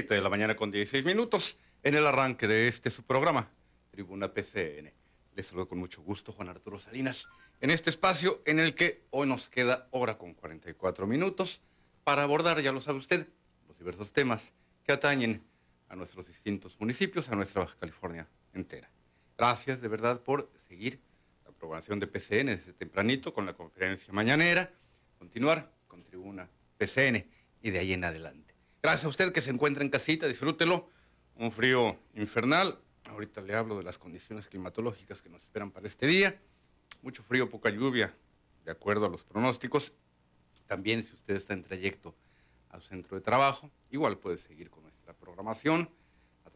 7 de la mañana con 16 minutos en el arranque de este su programa, Tribuna PCN. Les saludo con mucho gusto Juan Arturo Salinas en este espacio en el que hoy nos queda hora con 44 minutos para abordar, ya lo sabe usted, los diversos temas que atañen a nuestros distintos municipios, a nuestra Baja California entera. Gracias de verdad por seguir la programación de PCN desde tempranito con la conferencia mañanera, continuar con Tribuna PCN y de ahí en adelante. Gracias a usted que se encuentra en casita, disfrútelo. Un frío infernal. Ahorita le hablo de las condiciones climatológicas que nos esperan para este día. Mucho frío, poca lluvia, de acuerdo a los pronósticos. También si usted está en trayecto a su centro de trabajo, igual puede seguir con nuestra programación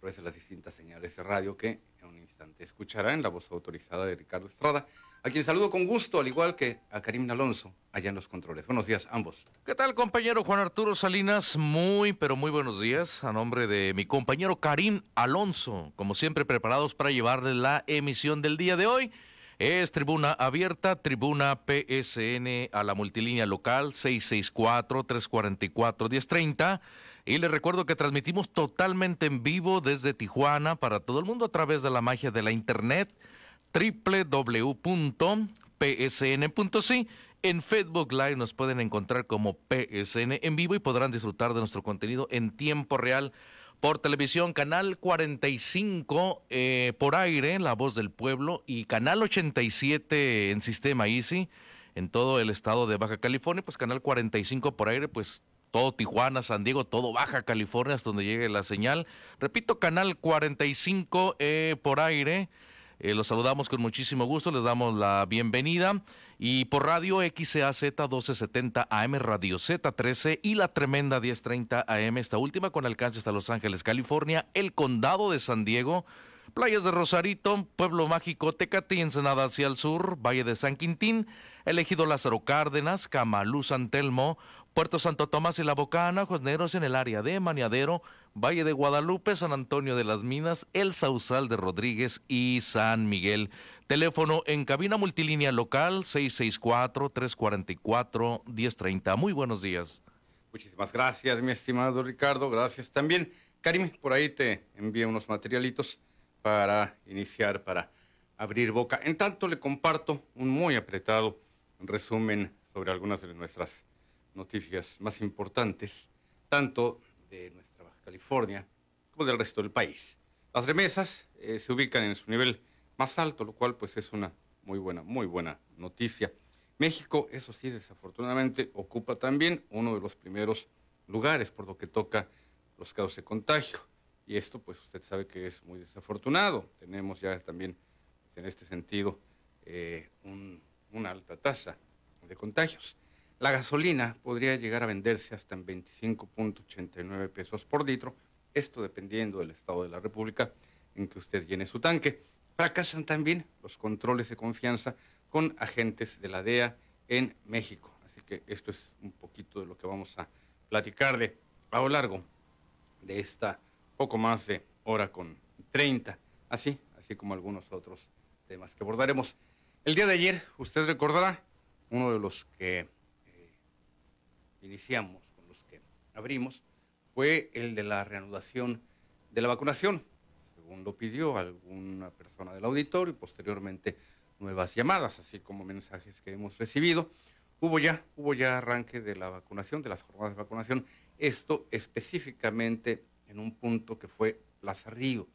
través de las distintas señales de radio que en un instante escuchará en la voz autorizada de Ricardo Estrada, a quien saludo con gusto, al igual que a Karim Alonso, allá en los controles. Buenos días, ambos. ¿Qué tal, compañero Juan Arturo Salinas? Muy, pero muy buenos días. A nombre de mi compañero Karim Alonso, como siempre preparados para llevarle la emisión del día de hoy. Es tribuna abierta, tribuna PSN a la multilínea local 664-344-1030. Y les recuerdo que transmitimos totalmente en vivo desde Tijuana para todo el mundo a través de la magia de la internet www.psn.si. En Facebook Live nos pueden encontrar como PSN en vivo y podrán disfrutar de nuestro contenido en tiempo real por televisión, canal 45 eh, por aire, La Voz del Pueblo, y canal 87 en sistema Easy, en todo el estado de Baja California, pues canal 45 por aire, pues todo Tijuana, San Diego, todo Baja California, hasta donde llegue la señal. Repito, canal 45 eh, por aire. Eh, los saludamos con muchísimo gusto, les damos la bienvenida. Y por radio XAZ 1270 AM, Radio Z13 y la tremenda 1030 AM, esta última con alcance hasta Los Ángeles, California, el condado de San Diego, playas de Rosarito, Pueblo Mágico, Tecate y Ensenada hacia el sur, Valle de San Quintín, elegido Lázaro Cárdenas, Camalú, San Telmo, Puerto Santo Tomás y La Bocana, Negros en el área de Maniadero, Valle de Guadalupe, San Antonio de las Minas, El Sausal de Rodríguez y San Miguel. Teléfono en cabina multilínea local 664-344-1030. Muy buenos días. Muchísimas gracias, mi estimado Ricardo. Gracias también. Karim, por ahí te envío unos materialitos para iniciar, para abrir boca. En tanto, le comparto un muy apretado resumen sobre algunas de nuestras noticias más importantes, tanto de nuestra Baja California como del resto del país. Las remesas eh, se ubican en su nivel más alto, lo cual pues es una muy buena, muy buena noticia. México, eso sí, desafortunadamente ocupa también uno de los primeros lugares por lo que toca los casos de contagio. Y esto pues usted sabe que es muy desafortunado. Tenemos ya también en este sentido eh, una alta tasa de contagios. La gasolina podría llegar a venderse hasta en 25.89 pesos por litro, esto dependiendo del estado de la República en que usted llene su tanque. Fracasan también los controles de confianza con agentes de la DEA en México. Así que esto es un poquito de lo que vamos a platicar de a lo largo de esta poco más de hora con 30, así, así como algunos otros temas que abordaremos. El día de ayer, usted recordará, uno de los que iniciamos, con los que abrimos, fue el de la reanudación de la vacunación, según lo pidió alguna persona del auditorio y posteriormente nuevas llamadas, así como mensajes que hemos recibido. Hubo ya, hubo ya arranque de la vacunación, de las jornadas de vacunación, esto específicamente en un punto que fue Plaza Río.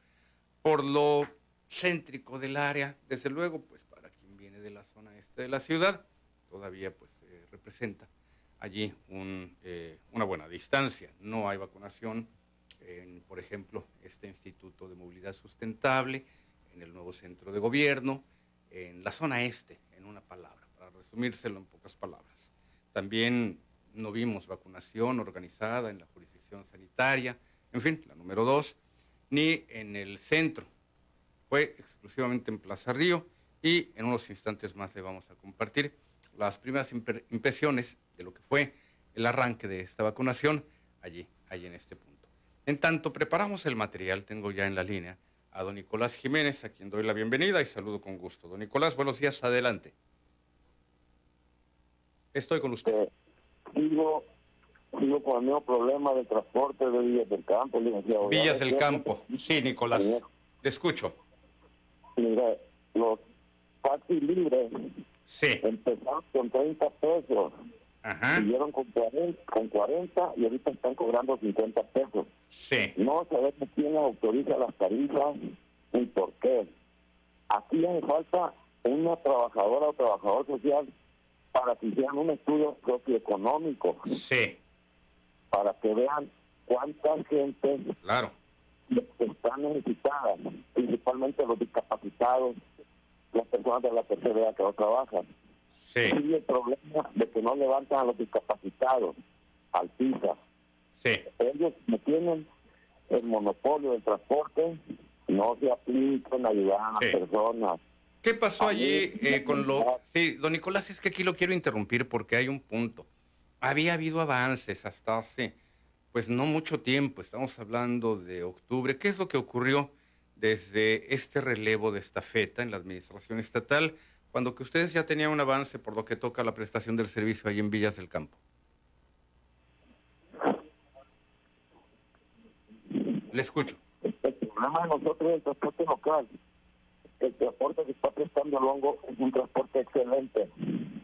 Por lo céntrico del área, desde luego, pues para quien viene de la zona este de la ciudad, todavía pues representa allí eh, una buena distancia. No hay vacunación en, por ejemplo, este Instituto de Movilidad Sustentable, en el nuevo centro de gobierno, en la zona este, en una palabra, para resumírselo en pocas palabras. También no vimos vacunación organizada en la jurisdicción sanitaria, en fin, la número dos, ni en el centro. Fue exclusivamente en Plaza Río y en unos instantes más le vamos a compartir las primeras impresiones de lo que fue el arranque de esta vacunación allí, allí en este punto. En tanto, preparamos el material, tengo ya en la línea a don Nicolás Jiménez, a quien doy la bienvenida y saludo con gusto. Don Nicolás, buenos días, adelante. Estoy con usted. Eh, digo, sigo con el mismo problema del transporte de Villas del Campo, licenciado. Villas del Campo. Sí, Nicolás. Le escucho. Mira, los taxis libres Sí. empezaron con 30 pesos, Ajá. siguieron con 40, con 40 y ahorita están cobrando 50 pesos. Sí. No sabemos quién autoriza las tarifas ni por qué. Aquí hace falta una trabajadora o trabajador social para que hicieran un estudio socioeconómico, Sí. para que vean cuánta gente Claro. está necesitada, principalmente los discapacitados, las personas de la tercera edad que no trabajan. Sí. Y el problema de que no levantan a los discapacitados al PISA. Sí. ellos no tienen el monopolio del transporte, no se aplican a ayudar a las Sí. personas. ¿Qué pasó A mí, allí eh, con lo... Sí, don Nicolás, es que aquí lo quiero interrumpir porque hay un punto. Había habido avances hasta hace, pues no mucho tiempo, estamos hablando de octubre. ¿Qué es lo que ocurrió desde este relevo de estafeta en la administración estatal, cuando que ustedes ya tenían un avance por lo que toca la prestación del servicio ahí en Villas del Campo? Le escucho. El problema de nosotros es el transporte local. El transporte que está prestando el hongo es un transporte excelente,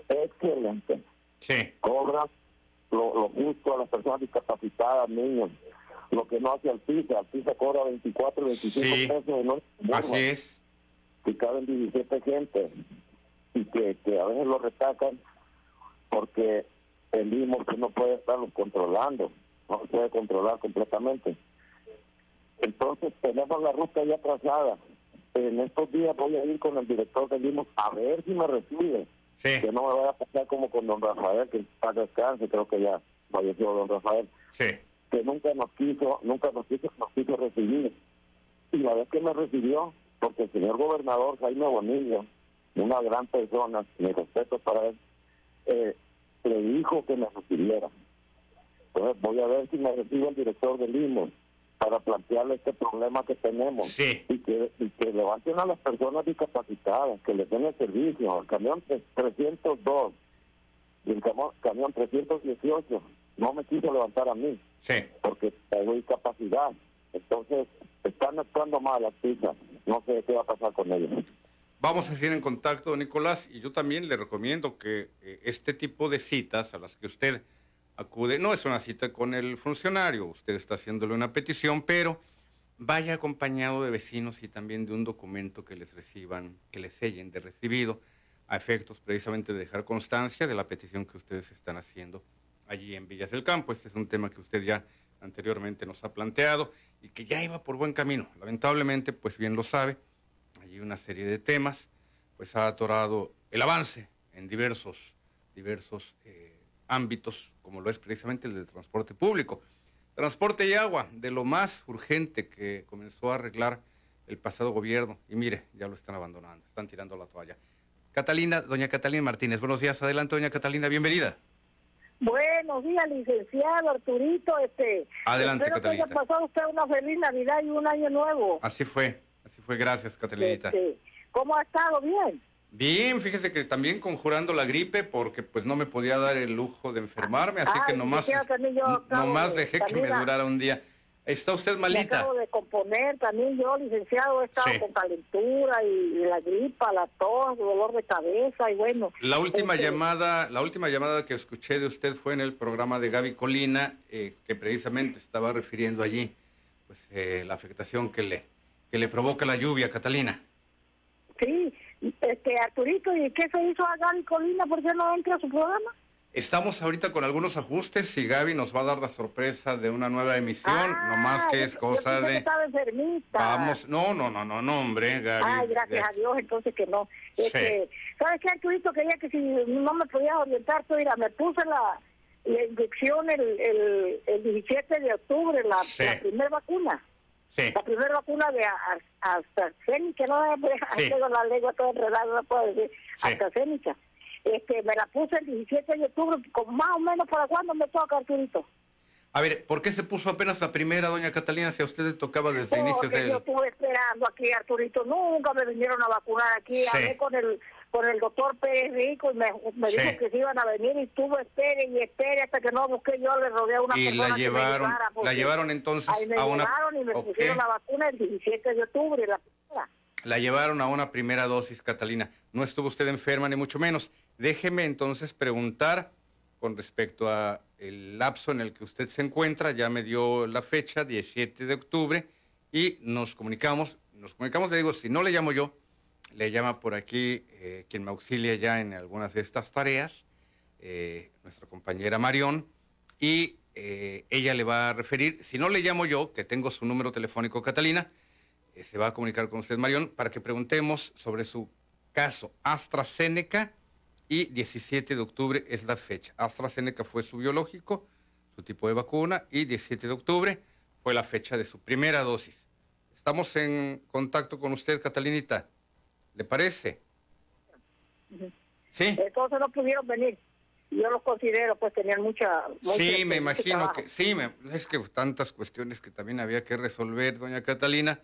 excelente. Sí, Cobra lo, lo justo a las personas discapacitadas, niños. Lo que no hace al PISA, al PISA cobra 24, 25 Sí. pesos. ¿no? así es. que caben 17 gente y que, que a veces lo retacan porque el mismo que no puede estarlos controlando, no se puede controlar completamente. Entonces tenemos la ruta ya trazada. En estos días voy a ir con el director del IMO a ver si me recibe. Sí, Que no me vaya a pasar como con don Rafael, que está descanse, creo que ya falleció don Rafael sí, que nunca nos quiso, nunca nos quiso, nos quiso recibir. Y la vez que me recibió, porque el señor gobernador Jaime Bonillo, una gran persona, mi respeto para él, eh, le dijo que me recibiera. Entonces voy a ver si me recibe el director del IMO para plantearle este problema que tenemos sí. y que, y que levanten a las personas discapacitadas, que les den el servicio. El camión tres- 302 y el camión 318 no me quiso levantar a mí Sí. porque tengo discapacidad. Entonces, están actuando mal las pizzas. No sé qué va a pasar con ellos. Vamos a seguir en contacto, Nicolás, y yo también le recomiendo que eh, este tipo de citas a las que usted acude, no es una cita con el funcionario, usted está haciéndole una petición, pero vaya acompañado de vecinos y también de un documento que les reciban, que les sellen de recibido, a efectos precisamente de dejar constancia de la petición que ustedes están haciendo allí en Villas del Campo. Este es un tema que usted ya anteriormente nos ha planteado y que ya iba por buen camino. Lamentablemente, pues bien lo sabe, hay una serie de temas, pues ha atorado el avance en diversos, diversos eh, ámbitos, como lo es precisamente el del transporte público. Transporte y agua, de lo más urgente que comenzó a arreglar el pasado gobierno. Y mire, ya lo están abandonando, están tirando la toalla. Catalina, doña Catalina Martínez, buenos días. Adelante, doña Catalina, bienvenida. Buenos días, licenciado Arturito. Este, Adelante, espero que haya pasado usted una feliz Navidad y un año nuevo. Así fue, así fue, gracias, Catalinita. Este, ¿Cómo ha estado? Bien. Bien, fíjese que también conjurando la gripe porque pues no me podía dar el lujo de enfermarme, así que Ay, nomás, acabo nomás de- dejé que me durara un día. ¿Está usted Me malita? acabo de componer también yo, licenciado, he estado Sí. con calentura y, y la gripa, la tos, dolor de cabeza y bueno. La última este, llamada, la última llamada que escuché de usted fue en el programa de Gaby Colina, eh, que precisamente estaba refiriendo allí, pues eh, la afectación que le que le provoca la lluvia, Catalina. Sí, este Arturito, ¿y qué se hizo a Gaby Colina? ¿Por qué no entra a su programa? Estamos ahorita con algunos ajustes y Gaby nos va a dar la sorpresa de una nueva emisión, Ah, nomás que yo- es yo cosa que de enfermita. vamos, no, no, no, no, no, hombre, Gaby. Ay, gracias a Dios, entonces que no. Sí. Este, ¿Sabes qué, Arturito? Quería que si no me podías orientar, tú mira, me puse la, la inyección el, el, el 17 de octubre, la, Sí. la primera vacuna. Sí. La primera vacuna de AstraZeneca, no Sí. la lengua toda enredada, no puedo decir. AstraZeneca. Este, me la puse el 17 de octubre, con más o menos para cuándo me toca, Arturito. A ver, ¿por qué se puso apenas la primera, doña Catalina, si a usted le tocaba desde inicios Porque del... yo estuve esperando aquí, Arturito. Nunca me vinieron a vacunar aquí. Sí. Hablé con el con el doctor Pérez Rico y me, me Sí. dijo que se iban a venir y estuvo espere y espere hasta que no busqué yo le rodeé a una Y persona la que me llevaron, la llevaron entonces ahí me a una... llevaron y me pusieron la vacuna el 17 de octubre la primera. La llevaron a una primera dosis, Catalina. No estuvo usted enferma, ni mucho menos. Déjeme entonces preguntar con respecto a el lapso en el que usted se encuentra. Ya me dio la fecha, 17 de octubre, y nos comunicamos. Nos comunicamos, le digo, si no le llamo yo, le llama por aquí eh, quien me auxilia ya en algunas de estas tareas, eh, nuestra compañera Marión, y eh, ella le va a referir, si no le llamo yo, que tengo su número telefónico, Catalina, se va a comunicar con usted, Marión, para que preguntemos sobre su caso AstraZeneca y 17 de octubre es la fecha. AstraZeneca fue su biológico, su tipo de vacuna, y 17 de octubre fue la fecha de su primera dosis. Estamos en contacto con usted, Catalinita. ¿Le parece? Sí. Entonces no pudieron venir. Yo los considero, pues tenían mucha... mucho- Sí, me imagino que sí, me- es que tantas cuestiones que también había que resolver, doña Catalina,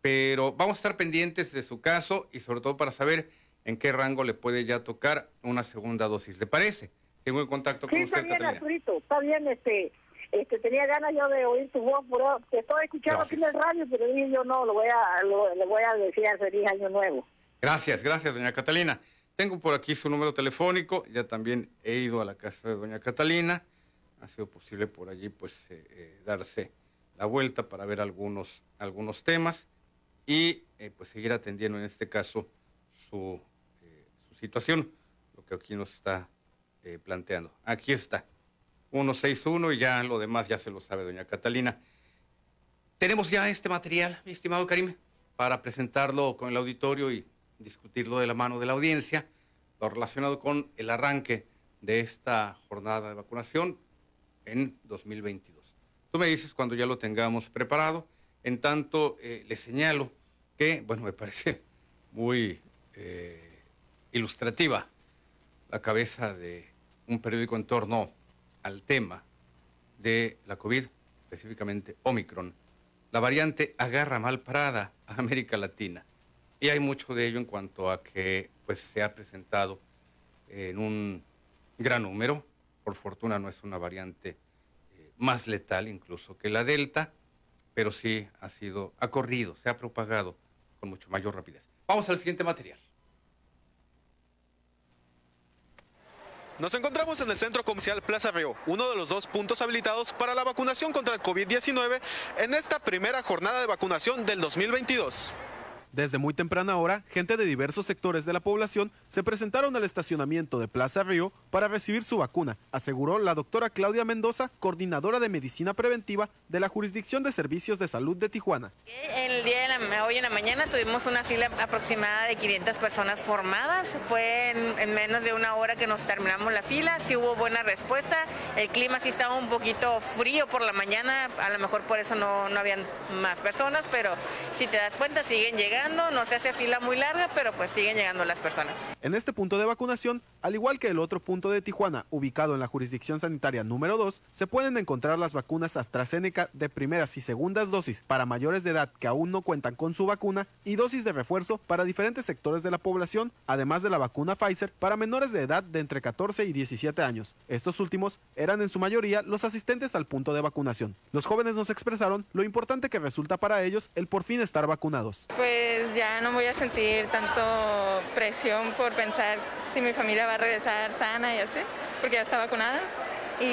pero vamos a estar pendientes de su caso y sobre todo para saber en qué rango le puede ya tocar una segunda dosis. ¿Le parece? Tengo en contacto con Sí, está usted, bien, Catalina. Arturito, está bien, este, este, tenía ganas yo de oír tu voz, pero te estoy escuchando aquí en el radio, pero dije yo no, lo voy a, lo- le voy a desear feliz año nuevo. Gracias, gracias, doña Catalina. Tengo por aquí su número telefónico, ya también he ido a la casa de doña Catalina. Ha sido posible por allí, pues, eh, eh, darse la vuelta para ver algunos, algunos temas y, eh, pues, seguir atendiendo en este caso su situación, lo que aquí nos está eh, planteando. Aquí está, 161 y ya lo demás ya se lo sabe doña Catalina. Tenemos ya este material, mi estimado Karim, para presentarlo con el auditorio y discutirlo de la mano de la audiencia, lo relacionado con el arranque de esta jornada de vacunación en 2022. Tú me dices cuando ya lo tengamos preparado. En tanto, eh, le señalo que, bueno, me parece muy eh, ilustrativa la cabeza de un periódico en torno al tema de la COVID, específicamente Omicron. La variante agarra mal parada a América Latina. Y hay mucho de ello en cuanto a que pues, se ha presentado en un gran número. Por fortuna no es una variante eh, más letal incluso que la Delta, pero sí ha sido, ha corrido, se ha propagado con mucho mayor rapidez. Vamos al siguiente material. Nos encontramos en el centro comercial Plaza Río, uno de los dos puntos habilitados para la vacunación contra el COVID-19 en esta primera jornada de vacunación del 2022. Desde muy temprana hora, gente de diversos sectores de la población se presentaron al estacionamiento de Plaza Río para recibir su vacuna, aseguró la doctora Claudia Mendoza, coordinadora de medicina preventiva de la Jurisdicción de Servicios de Salud de Tijuana. El día de hoy en la mañana tuvimos una fila aproximada de 500 personas formadas. Fue en, en menos de una hora que nos terminamos la fila. Sí hubo buena respuesta. El clima sí estaba un poquito frío por la mañana. A lo mejor por eso no, no habían más personas, pero si te das cuenta siguen llegando. No se hace fila muy larga, pero pues siguen llegando las personas. En este punto de vacunación, al igual que el otro punto de Tijuana, ubicado en la jurisdicción sanitaria número 2, se pueden encontrar las vacunas AstraZeneca de primeras y segundas dosis para mayores de edad que aún no cuentan con su vacuna y dosis de refuerzo para diferentes sectores de la población, además de la vacuna Pfizer para menores de edad de entre 14 y 17 años. Estos últimos eran en su mayoría los asistentes al punto de vacunación. Los jóvenes nos expresaron lo importante que resulta para ellos el por fin estar vacunados. Pues ya no voy a sentir tanto presión por pensar si mi familia va a regresar sana y así, porque ya está vacunada y,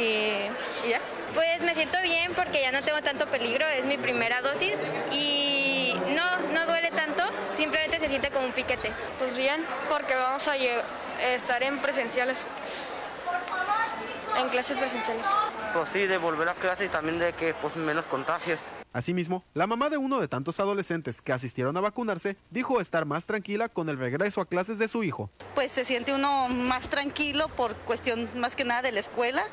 y ya. Pues me siento bien porque ya no tengo tanto peligro, es mi primera dosis y no, no duele tanto, simplemente se siente como un piquete. Pues bien, porque vamos a estar en presenciales, en clases presenciales. Pues sí, de volver a clase y también de que pues menos contagios. Asimismo, la mamá de uno de tantos adolescentes que asistieron a vacunarse dijo estar más tranquila con el regreso a clases de su hijo. Pues se siente uno más tranquilo por cuestión más que nada de la escuela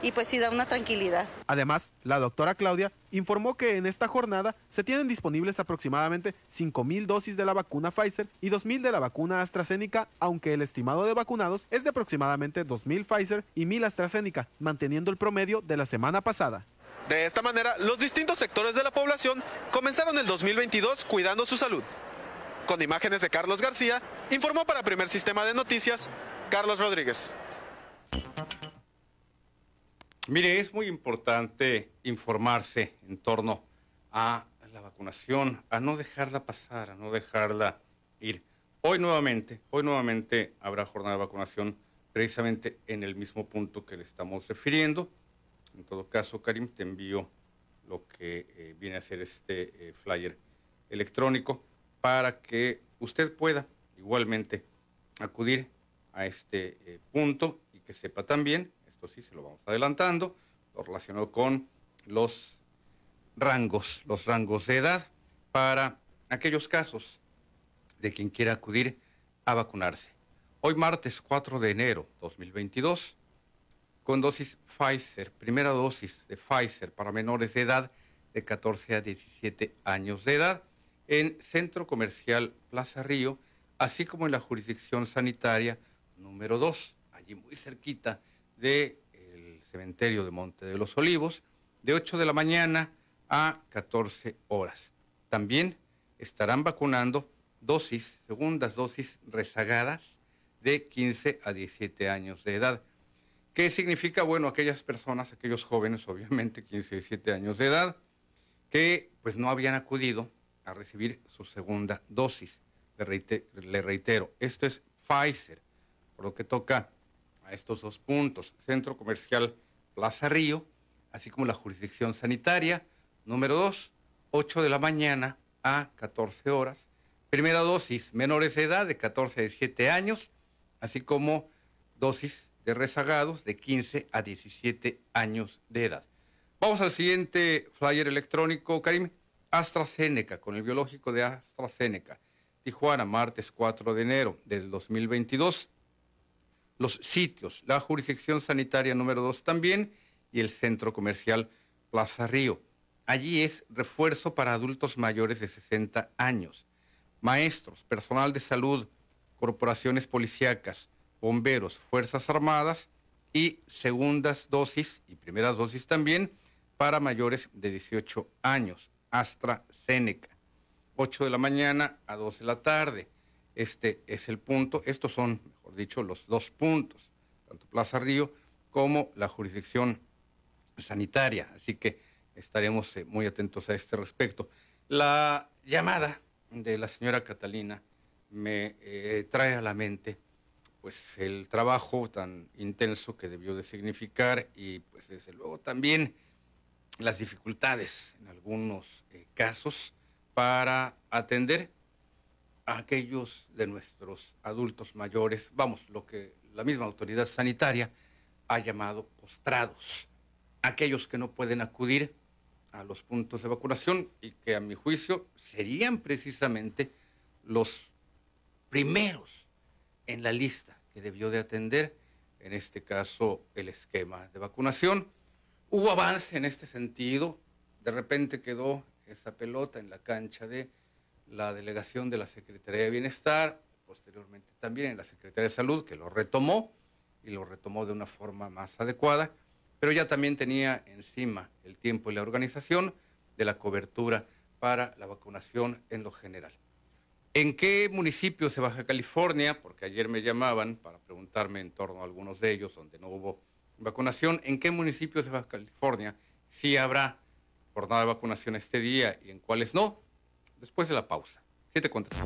y pues sí da una tranquilidad. Además, la doctora Claudia informó que en esta jornada se tienen disponibles aproximadamente 5.000 dosis de la vacuna Pfizer y 2.000 de la vacuna AstraZeneca, aunque el estimado de vacunados es de aproximadamente 2.000 Pfizer y 1.000 AstraZeneca, manteniendo el promedio de la semana pasada. De esta manera, los distintos sectores de la población comenzaron el 2022 cuidando su salud. Con imágenes de Carlos García, Informó para Primer Sistema de Noticias, Carlos Rodríguez. Mire, es muy importante informarse en torno a la vacunación, a no dejarla pasar, a no dejarla ir. Hoy nuevamente, hoy nuevamente habrá jornada de vacunación precisamente en el mismo punto que le estamos refiriendo. En todo caso, Karim, te envío lo que eh, viene a ser este eh, flyer electrónico para que usted pueda igualmente acudir a este eh, punto y que sepa también, esto sí se lo vamos adelantando, lo relacionado con los rangos, los rangos de edad para aquellos casos de quien quiera acudir a vacunarse. Hoy martes 4 de enero 2022, con dosis Pfizer, primera dosis de Pfizer para menores de edad de 14 a 17 años de edad, en Centro Comercial Plaza Río, así como en la jurisdicción sanitaria número 2, allí muy cerquita del cementerio de Monte de los Olivos, de 8 de la mañana a 14 horas. También estarán vacunando dosis, segundas dosis rezagadas de 15 a 17 años de edad. ¿Qué significa? Bueno, aquellas personas, aquellos jóvenes, obviamente 15 a 17 años de edad, que pues no habían acudido a recibir su segunda dosis. Le, reitero, esto es Pfizer, por lo que toca a estos dos puntos, Centro Comercial Plaza Río, así como la jurisdicción sanitaria, número 2, 8 de la mañana a 14 horas. Primera dosis, menores de edad de 14 a 17 años, así como dosis de rezagados de 15 a 17 años de edad. Vamos al siguiente flyer electrónico, Karim. AstraZeneca, con el biológico de AstraZeneca. Tijuana, martes 4 de enero del 2022. Los sitios, la jurisdicción sanitaria número 2 también y el centro comercial Plaza Río. Allí es refuerzo para adultos mayores de 60 años, maestros, personal de salud, corporaciones policíacas, bomberos, Fuerzas Armadas y segundas dosis y primeras dosis también para mayores de 18 años. AstraZeneca. 8 de la mañana a 2 de la tarde. Este es el punto. Estos son, mejor dicho, los dos puntos, tanto Plaza Río como la jurisdicción sanitaria. Así que estaremos eh, muy atentos a este respecto. La llamada de la señora Catalina me eh, trae a la mente pues el trabajo tan intenso que debió de significar y pues desde luego también las dificultades en algunos eh, casos para atender a aquellos de nuestros adultos mayores, vamos, lo que la misma autoridad sanitaria ha llamado postrados, aquellos que no pueden acudir a los puntos de vacunación y que a mi juicio serían precisamente los primeros en la lista que debió de atender, en este caso el esquema de vacunación. Hubo avance en este sentido, de repente quedó esa pelota en la cancha de la delegación de la Secretaría de Bienestar, posteriormente también en la Secretaría de Salud, que lo retomó y lo retomó de una forma más adecuada, pero ya también tenía encima el tiempo y la organización de la cobertura para la vacunación en lo general. ¿En qué municipios de Baja California? Porque ayer me llamaban para preguntarme en torno a algunos de ellos donde no hubo vacunación. ¿En qué municipios de Baja California sí habrá jornada de vacunación este día y en cuáles no? Después de la pausa. Siete contra.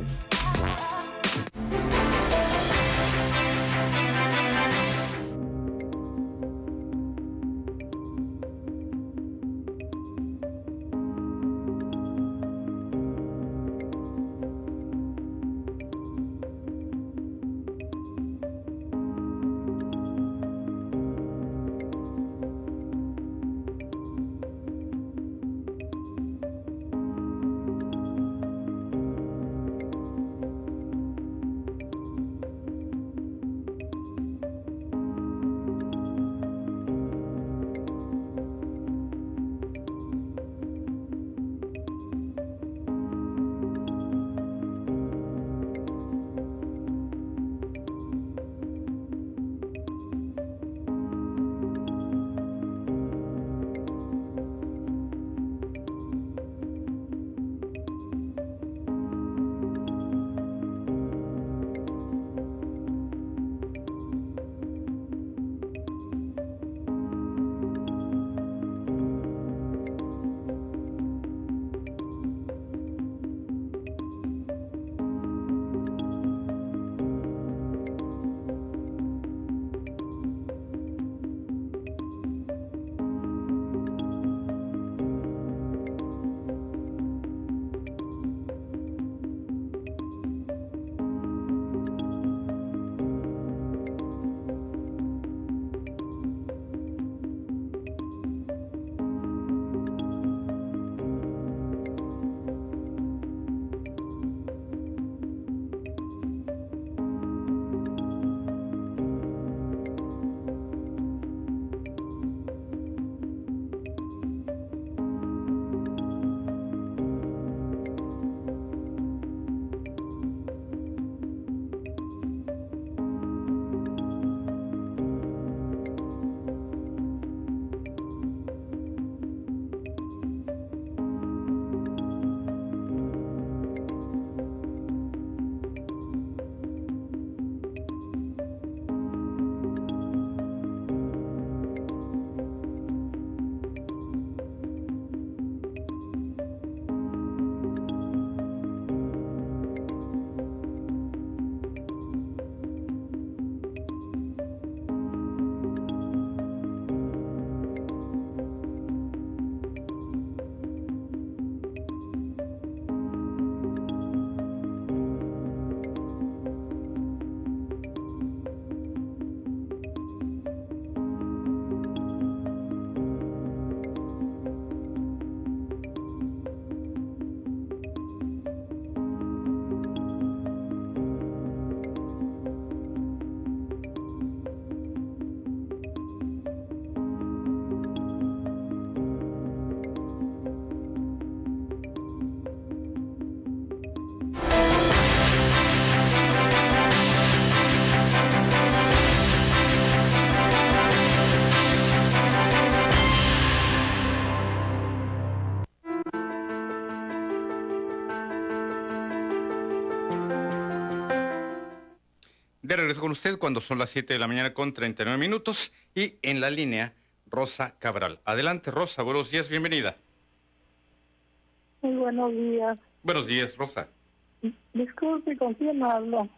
Regreso con usted cuando son las 7 de la mañana con 39 minutos y en la línea Rosa Cabral. Adelante Rosa, buenos días, bienvenida. Muy buenos días. Buenos días, Rosa. Disculpe, ¿con quién hablo?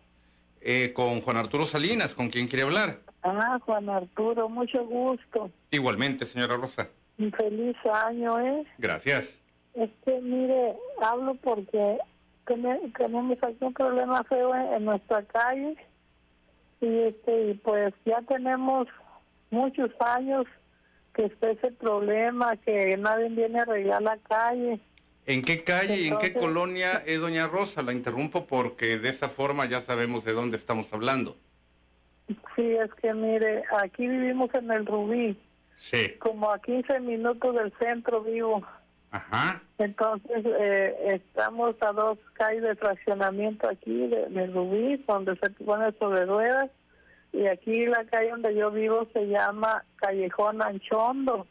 Eh, con Juan Arturo Salinas, ¿con quién quiere hablar? Ah, Juan Arturo, mucho gusto. Igualmente, señora Rosa. Un feliz año, ¿eh? Gracias. Es que, mire, hablo porque tene- tenemos aquí un problema feo en, en nuestra calle y este y pues ya tenemos muchos años que está ese problema, que nadie viene a arreglar la calle. ¿En qué calle y en qué colonia es doña Rosa? La interrumpo porque de esa forma ya sabemos de dónde estamos hablando. Sí, es que mire, aquí vivimos en el Rubí, Sí. como a 15 minutos del centro vivo. Ajá. Entonces, eh, estamos a dos calles de fraccionamiento aquí de, de Rubí, donde se pone sobre ruedas. Y aquí la calle donde yo vivo se llama Callejón Anchondo,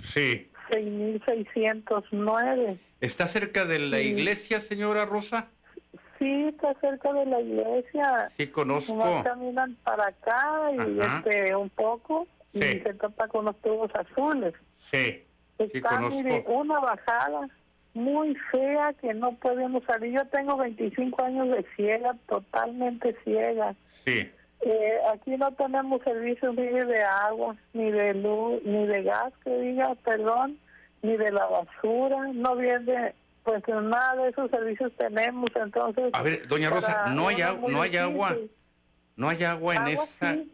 Sí. 6609. ¿Está cerca de la Sí. iglesia, señora Rosa? Sí, está cerca de la iglesia. Sí, conozco. Caminan para acá y Ajá. este un poco y Sí. se topa con los tubos azules. Sí. Está, mire, una bajada muy fea que no podemos salir. Yo tengo 25 años de ciega, totalmente ciega. Sí. Eh, aquí no tenemos servicios ni de agua, ni de luz, ni de gas, que diga, perdón, ni de la basura. No viene, pues nada de esos servicios tenemos. Entonces, A ver, doña Rosa, no hay, agua, no hay agua. No hay agua en Agua, esa... sí.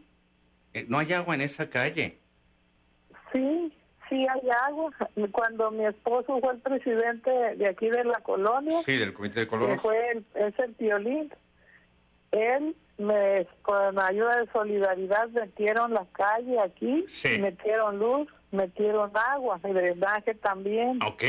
eh, no hay agua en esa calle. Sí, sí hay agua. Cuando mi esposo fue el presidente de aquí de la colonia, Sí, del Comité de que Colonos. fue el, es el violín, él me, con ayuda de solidaridad metieron la calle aquí, Sí. metieron luz, metieron agua, y drenaje también, Ok.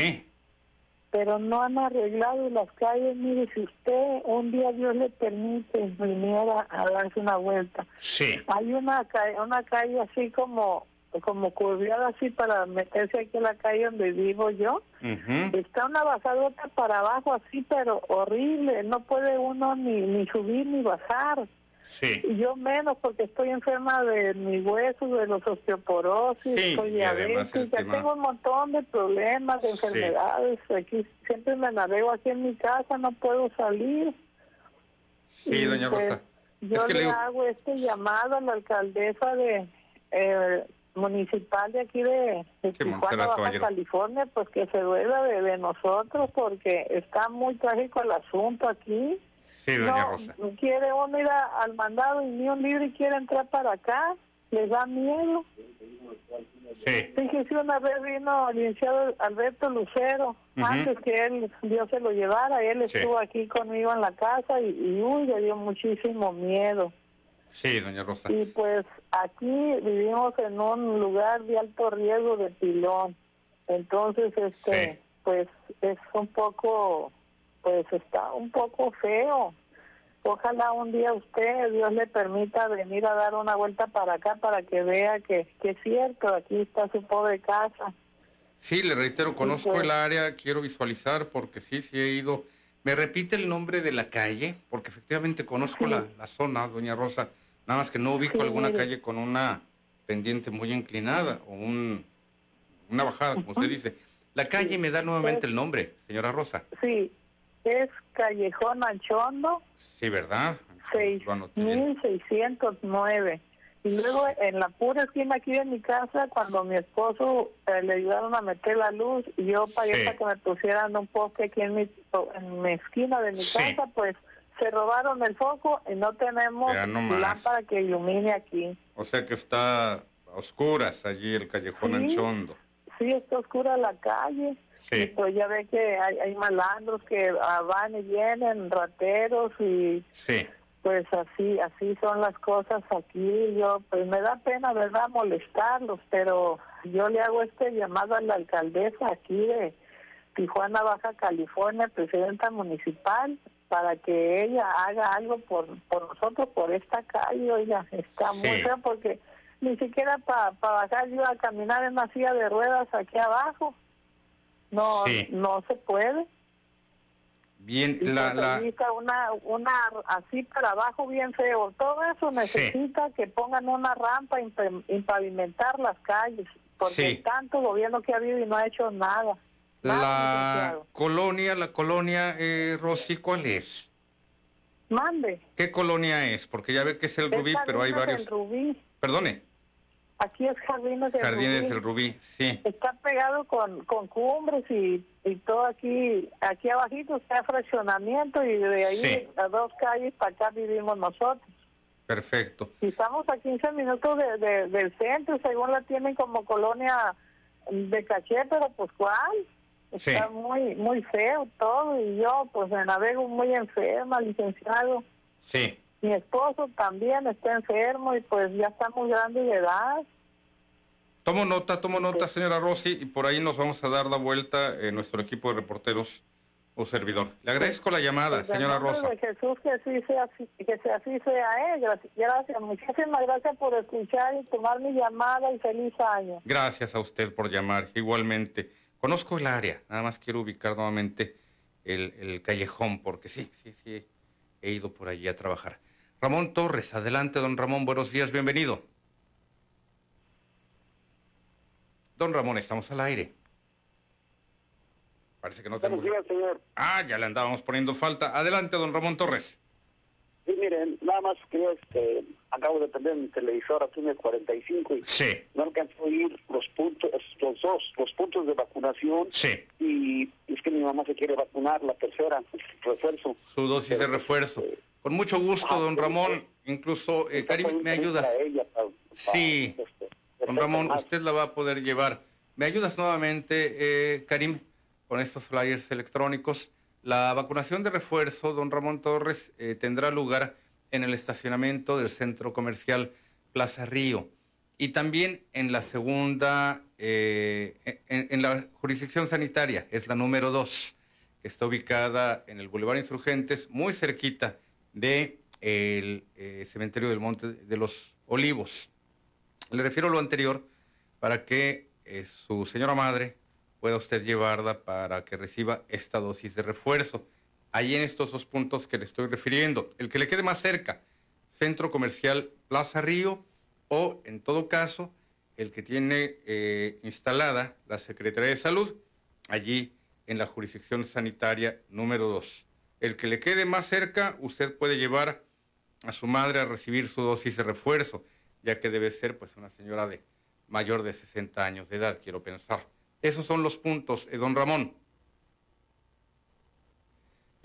pero no han arreglado las calles. Mire, si usted un día Dios le permite viniera a darse una vuelta, Sí. hay una una calle así como como curviada así para meterse aquí en la calle donde vivo yo. Está una bajadota para abajo así, pero horrible. No puede uno ni, ni subir ni bajar. Sí. Y yo menos porque estoy enferma de mis huesos, de los osteoporosis, Sí, soy diabética, tema- tengo un montón de problemas, de Sí. enfermedades. Aquí siempre me navego aquí en mi casa, no puedo salir. Sí, Y, doña pues, Rosa. Yo Es que le le hago este llamado a la alcaldesa de eh, municipal de aquí de, de Sí, Tijuana, Baja. California, pues que se duela de, de nosotros porque está muy trágico el asunto aquí. Sí, doña no, Rosa. quiere uno ir a- al mandado y ni un libre quiere entrar para acá, les da miedo. Sí. Fíjese, una vez vino el licenciado Alberto Lucero, antes que él, Dios se lo llevara, él Sí. estuvo aquí conmigo en la casa y, y uy, le dio muchísimo miedo. Sí, doña Rosa. Y pues aquí vivimos en un lugar de alto riesgo de pilón. Entonces, este, Sí. pues es un poco, pues está un poco feo. Ojalá un día usted, Dios le permita venir a dar una vuelta para acá para que vea que, que es cierto, aquí está su pobre casa. Sí, le reitero, conozco pues. el área, quiero visualizar porque sí, sí he ido. ¿Me repite el nombre de la calle? Porque efectivamente conozco la, la, zona, doña Rosa, nada más que no ubico alguna calle con una pendiente muy inclinada o un, una bajada, como uh usted dice. La calle me da nuevamente el nombre, señora Rosa. Sí, es Callejón Anchondo. Sí, ¿verdad? Entonces, 6, 1609. Y luego en la pura esquina aquí de mi casa, cuando mi esposo eh, le ayudaron a meter la luz y yo pagué Sí. para que me pusieran un poste aquí en mi, en mi esquina de mi Sí. casa, pues se robaron el foco y no tenemos lámpara que ilumine aquí. O sea que está a oscuras allí el callejón Sí. Anchondo. Sí, está oscura la calle. Y Sí, pues ya ve que hay, hay malandros que ah, van y vienen, rateros y sí, Pues así, así son las cosas aquí. Yo, pues me da pena, ¿verdad?, molestarlos, pero yo le hago este llamado a la alcaldesa aquí de Tijuana, Baja California, presidenta municipal, para que ella haga algo por, por nosotros, por esta calle. Oiga, está muy Sí. feo porque ni siquiera para bajar yo a caminar en una silla de ruedas aquí abajo. No, Sí. no se puede. Bien, Y la, necesita una, una así para abajo bien feo. Todo eso necesita que pongan una rampa y pavimentar las calles, porque Sí. tanto gobierno que ha habido y no ha hecho nada. Nada, la colonia, la colonia, eh, Rosy, ¿cuál es? Mande. ¿Qué colonia es? Porque ya ve que es el Rubí, pero hay varios. del Rubí. Perdone, Aquí es Jardines del Jardines Rubí. Rubí, sí. Está pegado con, con cumbres y, y todo aquí. Aquí abajito está fraccionamiento y de ahí Sí. a dos calles para acá vivimos nosotros. Perfecto. Y estamos a 15 minutos de, de- del centro, según la tienen como colonia de caché, pero pues ¿cuál? Sí. Está muy muy feo todo y yo pues me navego muy enferma, licenciado. Sí. Mi esposo también está enfermo y pues ya estamos grandes de edad. Tomo nota, tomo nota, señora Rossi, y por ahí nos vamos a dar la vuelta en nuestro equipo de reporteros o servidor. Le agradezco la llamada, Pues, señora Rosa. de Jesús, que así sea, que sea así sea, eh. Gracias, gracias, muchísimas gracias por escuchar y tomar mi llamada y feliz año. Gracias a usted por llamar, igualmente. Conozco el área, nada más quiero ubicar nuevamente el, el callejón, porque sí, sí, sí, he ido por allí a trabajar. Ramón Torres, adelante, don Ramón, buenos días, bienvenido. Don Ramón, estamos al aire. Parece que no tenemos... Buenos días, señor. Ah, ya le andábamos poniendo falta. Adelante, don Ramón Torres. Sí, miren, nada más quería, este, acabo de prender mi televisor aquí en el 45 y Sí. no alcanzó a oír los puntos, los dos, los puntos de vacunación. Sí. Y es que mi mamá se quiere vacunar, la tercera, refuerzo. Su dosis de refuerzo. Con mucho gusto, don Ramón. Incluso, eh, Karim, ¿me ayudas? Ella, para- Sí. Don Ramón, usted la va a poder llevar. ¿Me ayudas nuevamente, eh, Karim, con estos flyers electrónicos? La vacunación de refuerzo, don Ramón Torres, eh, tendrá lugar en el estacionamiento del centro comercial Plaza Río y también en la segunda, eh, en, en la jurisdicción sanitaria, es la número 2, que está ubicada en el Boulevard Insurgentes, muy cerquita del cementerio del Monte de los Olivos. Le refiero a lo anterior para que eh, su señora madre pueda usted llevarla para que reciba esta dosis de refuerzo. Ahí en estos dos puntos que le estoy refiriendo, el que le quede más cerca, Centro Comercial Plaza Río, o en todo caso, el que tiene eh, instalada la Secretaría de Salud, allí en la jurisdicción sanitaria número 2. El que le quede más cerca, usted puede llevar a su madre a recibir su dosis de refuerzo, ya que debe ser pues una señora de mayor de 60 años de edad, quiero pensar. Esos son los puntos, eh, don Ramón.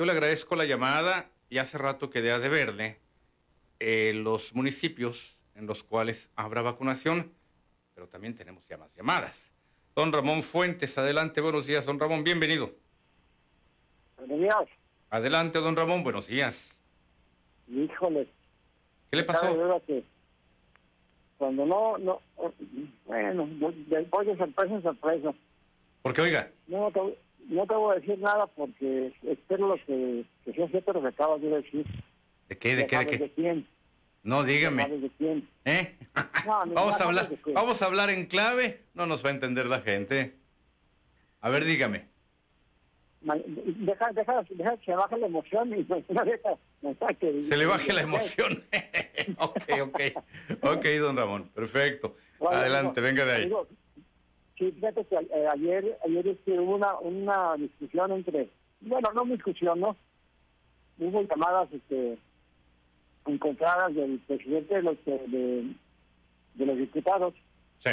Yo le agradezco la llamada y hace rato quedé a de verle eh, los municipios en los cuales habrá vacunación, pero también tenemos ya más llamadas. Don Ramón Fuentes, adelante, buenos días, don Ramón, bienvenido. Buenos días. Adelante, don Ramón, buenos días. Híjole. ¿Qué le pasó? Que cuando no, no, bueno, voy de sorpresa en sorpresa. Porque, oiga, No te, no te voy a decir nada porque espero lo que, que sea cierto lo que acabas de decir. ¿de qué, de qué, de sabes qué? de quién. No, dígame. de quién. ¿Eh? No, Vamos a hablar, de vamos a hablar en clave, no nos va a entender la gente. A ver, dígame. Deja, deja, deja que se baje la emoción y pues, no deja, deja que- Se le baje la emoción. ok, ok. Ok, don Ramón, perfecto. Bueno, Adelante, venga de ahí. Sí, fíjate que eh, ayer, ayer este, hubo una, una discusión entre, bueno, no discusión, ¿no? Hubo llamadas este, encontradas del presidente de los, de, de los diputados Sí,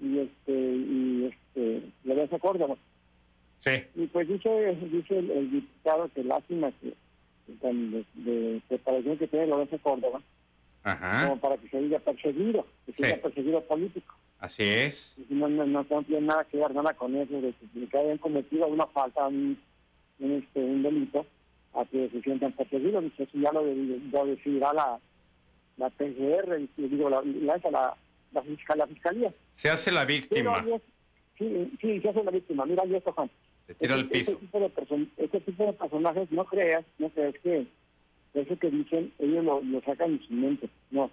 y este y este Lorenzo Córdoba. sí. Y pues dice, dice el, el diputado que lástima que de, de preparación que tiene Lorenzo Córdoba, Ajá, como para que se diga perseguido, que se Sí. diga perseguido político. Así es. No, no, no, no tiene nada que ver nada con eso, de que, de hayan cometido una falta, un, un, este, un delito, a que se sientan. Dice, eso ya lo, de- lo decidirá la, la PGR, y digo, la, la, la, la, fiscal, la fiscalía. Se hace la víctima, sí, sí, se hace la víctima. Mira, y esto, Juan. se tira al Este- piso. Este tipo, de person- este tipo de personajes, no creas, no creas que eso que dicen, ellos lo, lo sacan en su mente. No.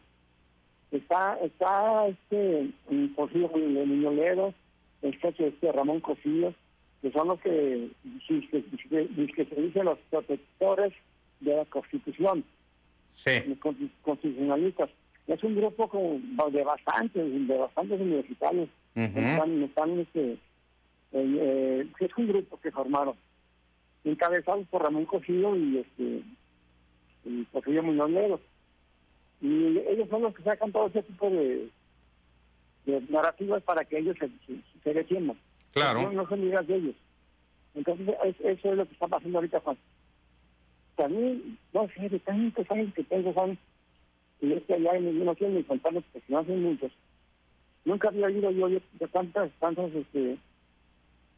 Está, está este, Cosillo de Niño Ledo, está este Ramón Cosillo, que son los que si, que se dicen los protectores de la Constitución, los constitucionalistas. Es un grupo de bastantes, de bastantes universitarios. están, están este, eh, es un grupo que formaron, encabezados por Ramón Cosío y este y Porfirio Muñoz Negro. Y ellos son los que sacan todo ese tipo de, de narrativas para que ellos se, se, defiendan. Claro. No, no son ideas de ellos. Entonces, eso es lo que está pasando ahorita, Juan. También, no sé, de tantos años que tengo, Juan, y es que allá en, no quiero ni contarlos porque no hacen muchos. Nunca había oído yo de, tantas, tantas, este,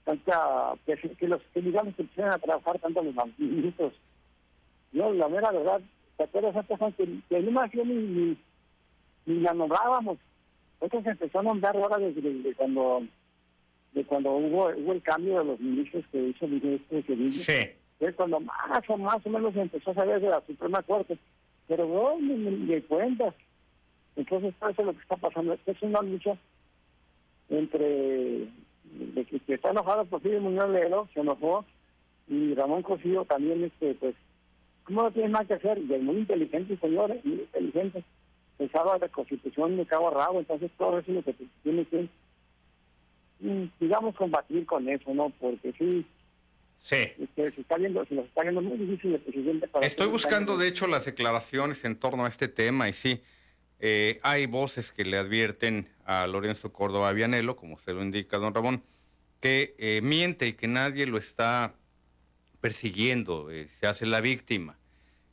tanta, que, los que digamos que empiezan a trabajar tanto los ministros. Yo, la mera verdad, ¿te acuerdas antes, que, que no me ni, ni, ni la nombrábamos? Entonces empezó a nombrar ahora desde, cuando de cuando hubo, hubo el cambio de los ministros que hizo el ministro de Sevilla. Sí. Es cuando más o más o menos empezó a saber de la Suprema Corte. Pero no, ni, ni cuenta. Entonces, eso es lo que está pasando. Es una lucha entre de que, está enojado por Fidel Muñoz Ledo, se enojó, y Ramón Cosío también, este pues, ¿cómo no tiene nada que hacer? Y es muy inteligente, señores, muy inteligente pensaba la constitución de cabo a rabo, entonces todo eso es lo que tiene que, mm, digamos, combatir con eso, ¿no? Porque sí, Sí. Este, se está viendo, se está viendo muy difícil el presidente para Estoy buscando, de hecho, las declaraciones en torno a este tema y sí, eh, hay voces que le advierten a Lorenzo Córdoba Vianelo, como se lo indica don Ramón, que eh, miente y que nadie lo está persiguiendo, eh, se hace la víctima.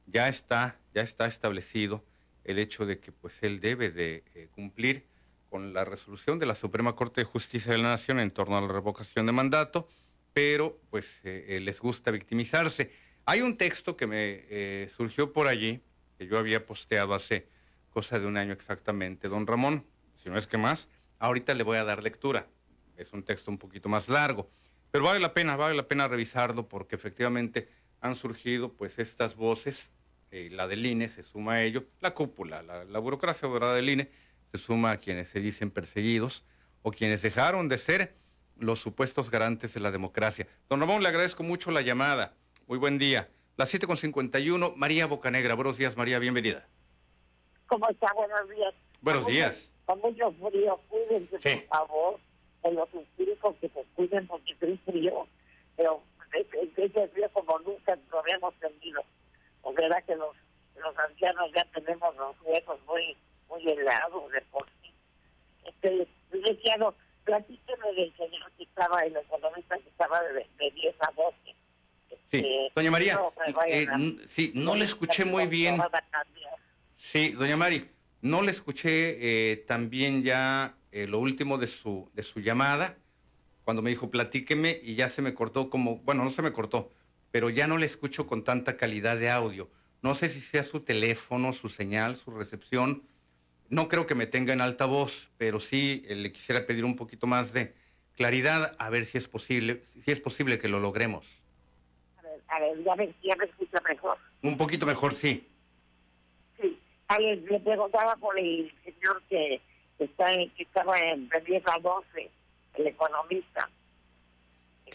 Ya está, ya está establecido el hecho de que pues él debe de eh, cumplir con la resolución de la Suprema Corte de Justicia de la Nación en torno a la revocación de mandato, pero pues eh, les gusta victimizarse. Hay un texto que me surgió por allí, que yo había posteado hace cosa de un año exactamente, don Ramón, si no es que más, ahorita le voy a dar lectura. Es un texto un poquito más largo, pero vale la pena, vale la pena revisarlo porque efectivamente han surgido pues estas voces eh, la del INE se suma a ello, la cúpula, la, burocracia dorada del INE se suma a quienes se dicen perseguidos o quienes dejaron de ser los supuestos garantes de la democracia. Don Ramón, le agradezco mucho la llamada. Muy buen día. Las 7.51, María Bocanegra. Buenos días, María, bienvenida. ¿Cómo está? Buenos días. Buenos días. Con mucho frío, cuídense, por favor. Los espíritus que se cuiden porque es frío. Pero ese frío como nunca lo habíamos tenido o verá que los, los ancianos ya tenemos los huesos muy muy helados de por sí. Este, licenciado, platíqueme del señor que estaba, el economista que estaba de, de 10 a 12. Sí, este, doña María, eh, sí, no le escuché muy bien. Sí, doña Mari, no le escuché eh, también ya eh, lo último de su, de su llamada, cuando me dijo platíqueme y ya se me cortó como, bueno, no se me cortó, pero ya no le escucho con tanta calidad de audio. No sé si sea su teléfono, su señal, su recepción. No creo que me tenga en alta voz, pero sí eh, le quisiera pedir un poquito más de claridad, a ver si es posible, si es posible que lo logremos. A ver, a ver, ya me, ya me mejor. Un poquito mejor, sí. Sí, a ver, le preguntaba por el señor que, está en, que estaba en 10 a 12, el economista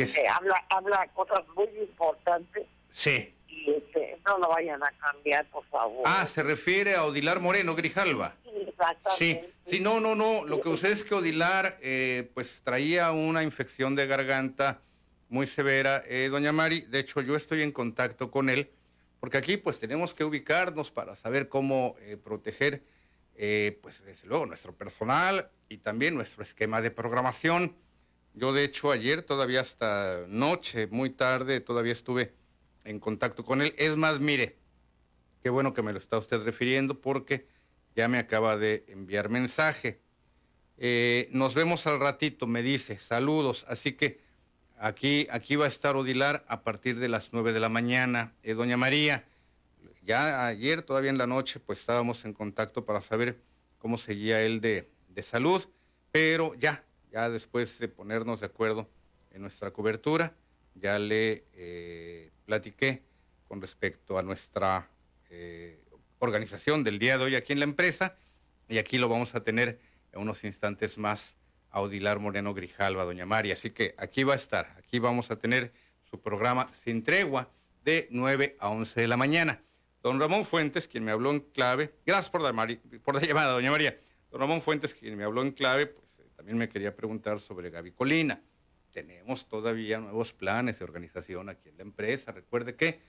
que habla habla cosas muy importantes. Sí. Y este, no lo vayan a cambiar, por favor. Ah, se refiere a Odilar Moreno Grijalva. Sí. Sí, no, no, no. Lo que usted es que Odilar, eh, pues traía una infección de garganta muy severa, eh, doña Mari. De hecho, yo estoy en contacto con él, porque aquí pues tenemos que ubicarnos para saber cómo eh, proteger, pues desde luego, nuestro personal y también nuestro esquema de programación. Yo de hecho ayer todavía hasta noche, muy tarde, todavía estuve en contacto con él. Es más, mire, qué bueno que me lo está usted refiriendo porque ya me acaba de enviar mensaje. Eh, nos vemos al ratito, me dice, saludos. Así que aquí, aquí va a estar Odilar a partir de las nueve de la mañana. Eh, doña María, ya ayer, todavía en la noche, pues estábamos en contacto para saber cómo seguía él de, de salud, pero ya, ya después de ponernos de acuerdo en nuestra cobertura, ya le eh, platiqué con respecto a nuestra eh, organización del día de hoy aquí en la empresa y aquí lo vamos a tener en unos instantes más a Odilar Moreno Grijalva, doña María. Así que aquí va a estar, aquí vamos a tener su programa Sin Tregua de 9 a 11 de la mañana. Don Ramón Fuentes, quien me habló en clave, gracias por la, por la llamada, doña María. Don Ramón Fuentes, quien me habló en clave, pues eh, también me quería preguntar sobre Gaby Colina. Tenemos todavía nuevos planes de organización aquí en la empresa. Recuerde que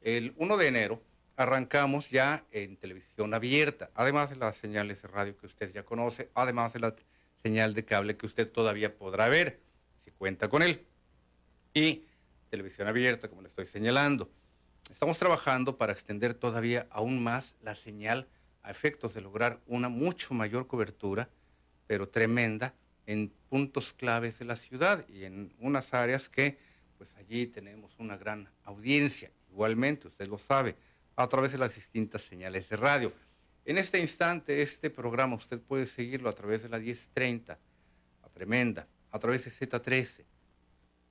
el 1 de enero arrancamos ya en televisión abierta, además de las señales de radio que usted ya conoce, además de la señal de cable que usted todavía podrá ver, si cuenta con él. Y televisión abierta, como le estoy señalando. Estamos trabajando para extender todavía aún más la señal a efectos de lograr una mucho mayor cobertura, pero tremenda, en puntos claves de la ciudad y en unas áreas que, pues allí tenemos una gran audiencia. Igualmente, usted lo sabe, a través de las distintas señales de radio. En este instante, este programa usted puede seguirlo a través de la 1030, a Tremenda, a través de Z13,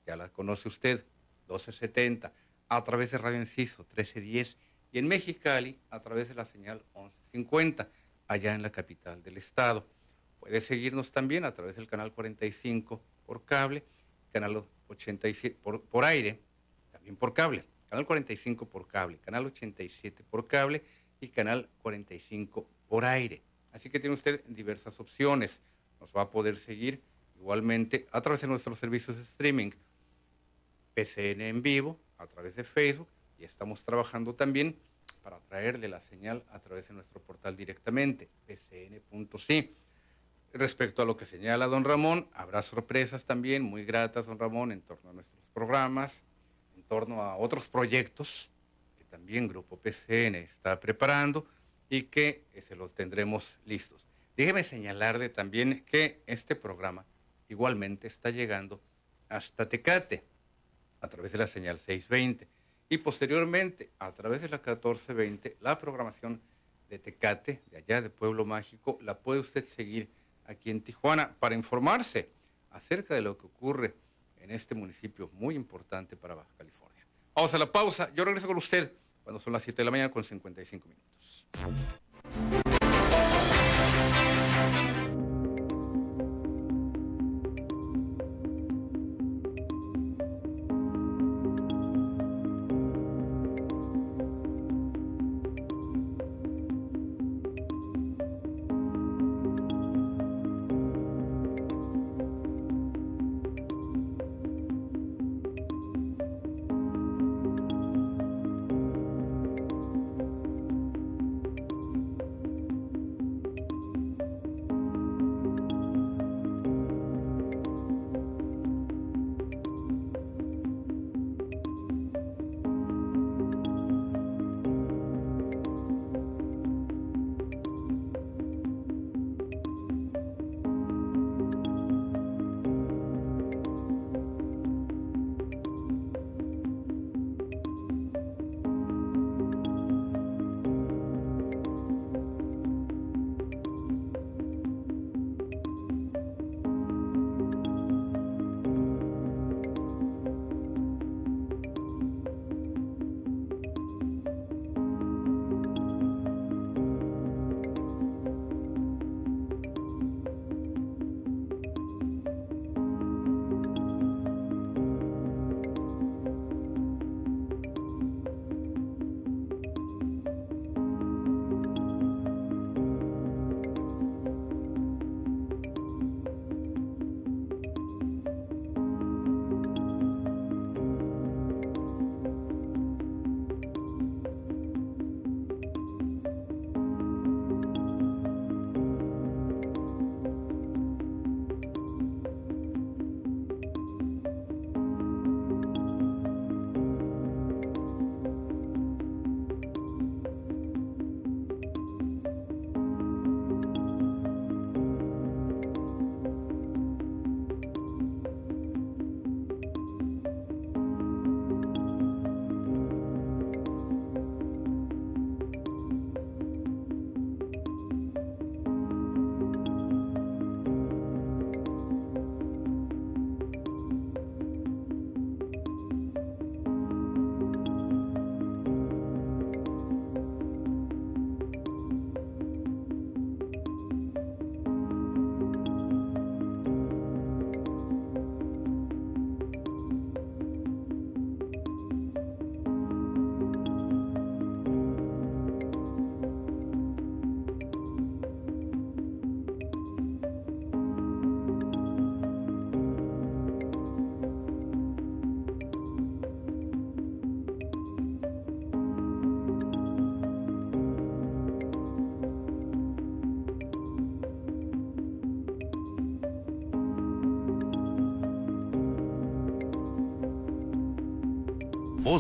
ya la conoce usted, 1270, a través de Radio Enciso 1310 y en Mexicali a través de la señal 1150, allá en la capital del estado. Puede seguirnos también a través del canal 45 por cable, canal 87 por, por aire, también por cable, canal 45 por cable, canal 87 por cable y canal 45 por aire. Así que tiene usted diversas opciones. Nos va a poder seguir igualmente a través de nuestros servicios de streaming PCN en vivo a través de Facebook y estamos trabajando también para traerle la señal a través de nuestro portal directamente, pcn.si. Respecto a lo que señala don Ramón, habrá sorpresas también muy gratas, don Ramón, en torno a nuestros programas, en torno a otros proyectos que también Grupo PCN está preparando y que se los tendremos listos. Déjeme señalarle también que este programa igualmente está llegando hasta Tecate a través de la señal 620 y posteriormente a través de la 1420 la programación de Tecate, de allá de Pueblo Mágico, la puede usted seguir aquí en Tijuana para informarse acerca de lo que ocurre en este municipio muy importante para Baja California. Vamos a la pausa, yo regreso con usted cuando son las 7 de la mañana con 55 minutos.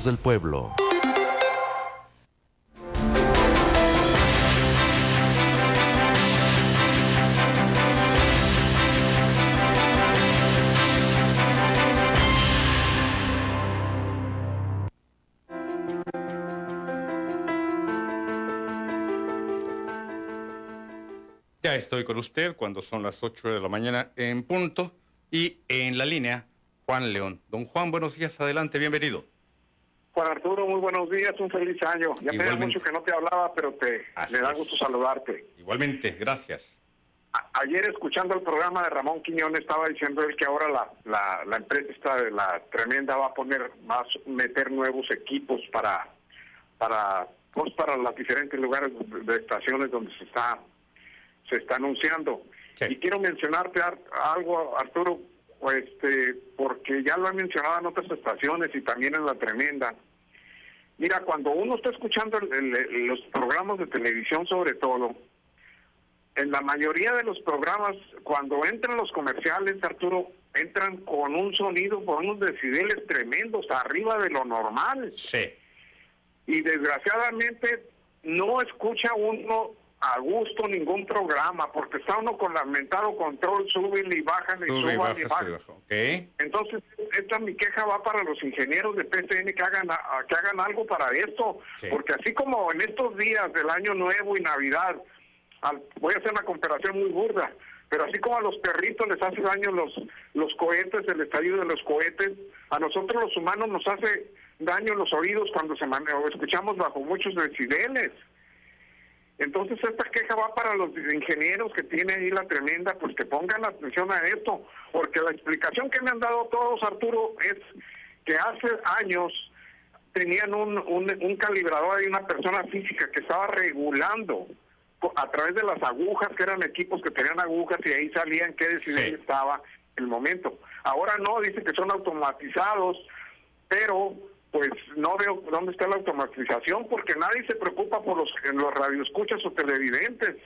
Del pueblo. Ya estoy con usted cuando son las 8 de la mañana en punto y en la línea Juan León. Don Juan, buenos días, adelante, bienvenido. Muy buenos días, un feliz año. Ya tenía mucho que no te hablaba, pero te me da gusto saludarte. Igualmente, gracias. ayer escuchando el programa de Ramón Quiñón estaba diciendo él que ahora la, la, la empresa esta de la tremenda va a poner, va a meter nuevos equipos para, para, pues para los diferentes lugares de estaciones donde se está se está anunciando. Y quiero mencionarte algo, Arturo, este, porque ya lo han mencionado en otras estaciones y también en la tremenda. Mira, cuando uno está escuchando los programas de televisión sobre todo, en la mayoría de los programas, cuando entran los comerciales, Arturo, entran con un sonido, con unos decibeles tremendos, arriba de lo normal. Sí. Y desgraciadamente no escucha uno a gusto ningún programa, porque está uno con lamentado control, suben y bajan y suban y bajan. Entonces, esta mi queja va para los ingenieros de PCN que hagan que hagan algo para esto, porque así como en estos días del año nuevo y Navidad, voy a hacer una comparación muy burda, pero así como a los perritos les hace daño los los cohetes, el estallido de los cohetes, a nosotros los humanos nos hace daño los oídos cuando se escuchamos bajo muchos decibeles. Entonces esta queja va para los ingenieros que tienen ahí la tremenda, pues que pongan atención a esto, porque la explicación que me han dado todos, Arturo, es que hace años tenían un, un, calibrador y una persona física que estaba regulando a través de las agujas, que eran equipos que tenían agujas y ahí salían qué decisión estaba el momento. Ahora no, dice que son automatizados, pero pues no veo dónde está la automatización porque nadie se preocupa por los, los radioescuchas o televidentes.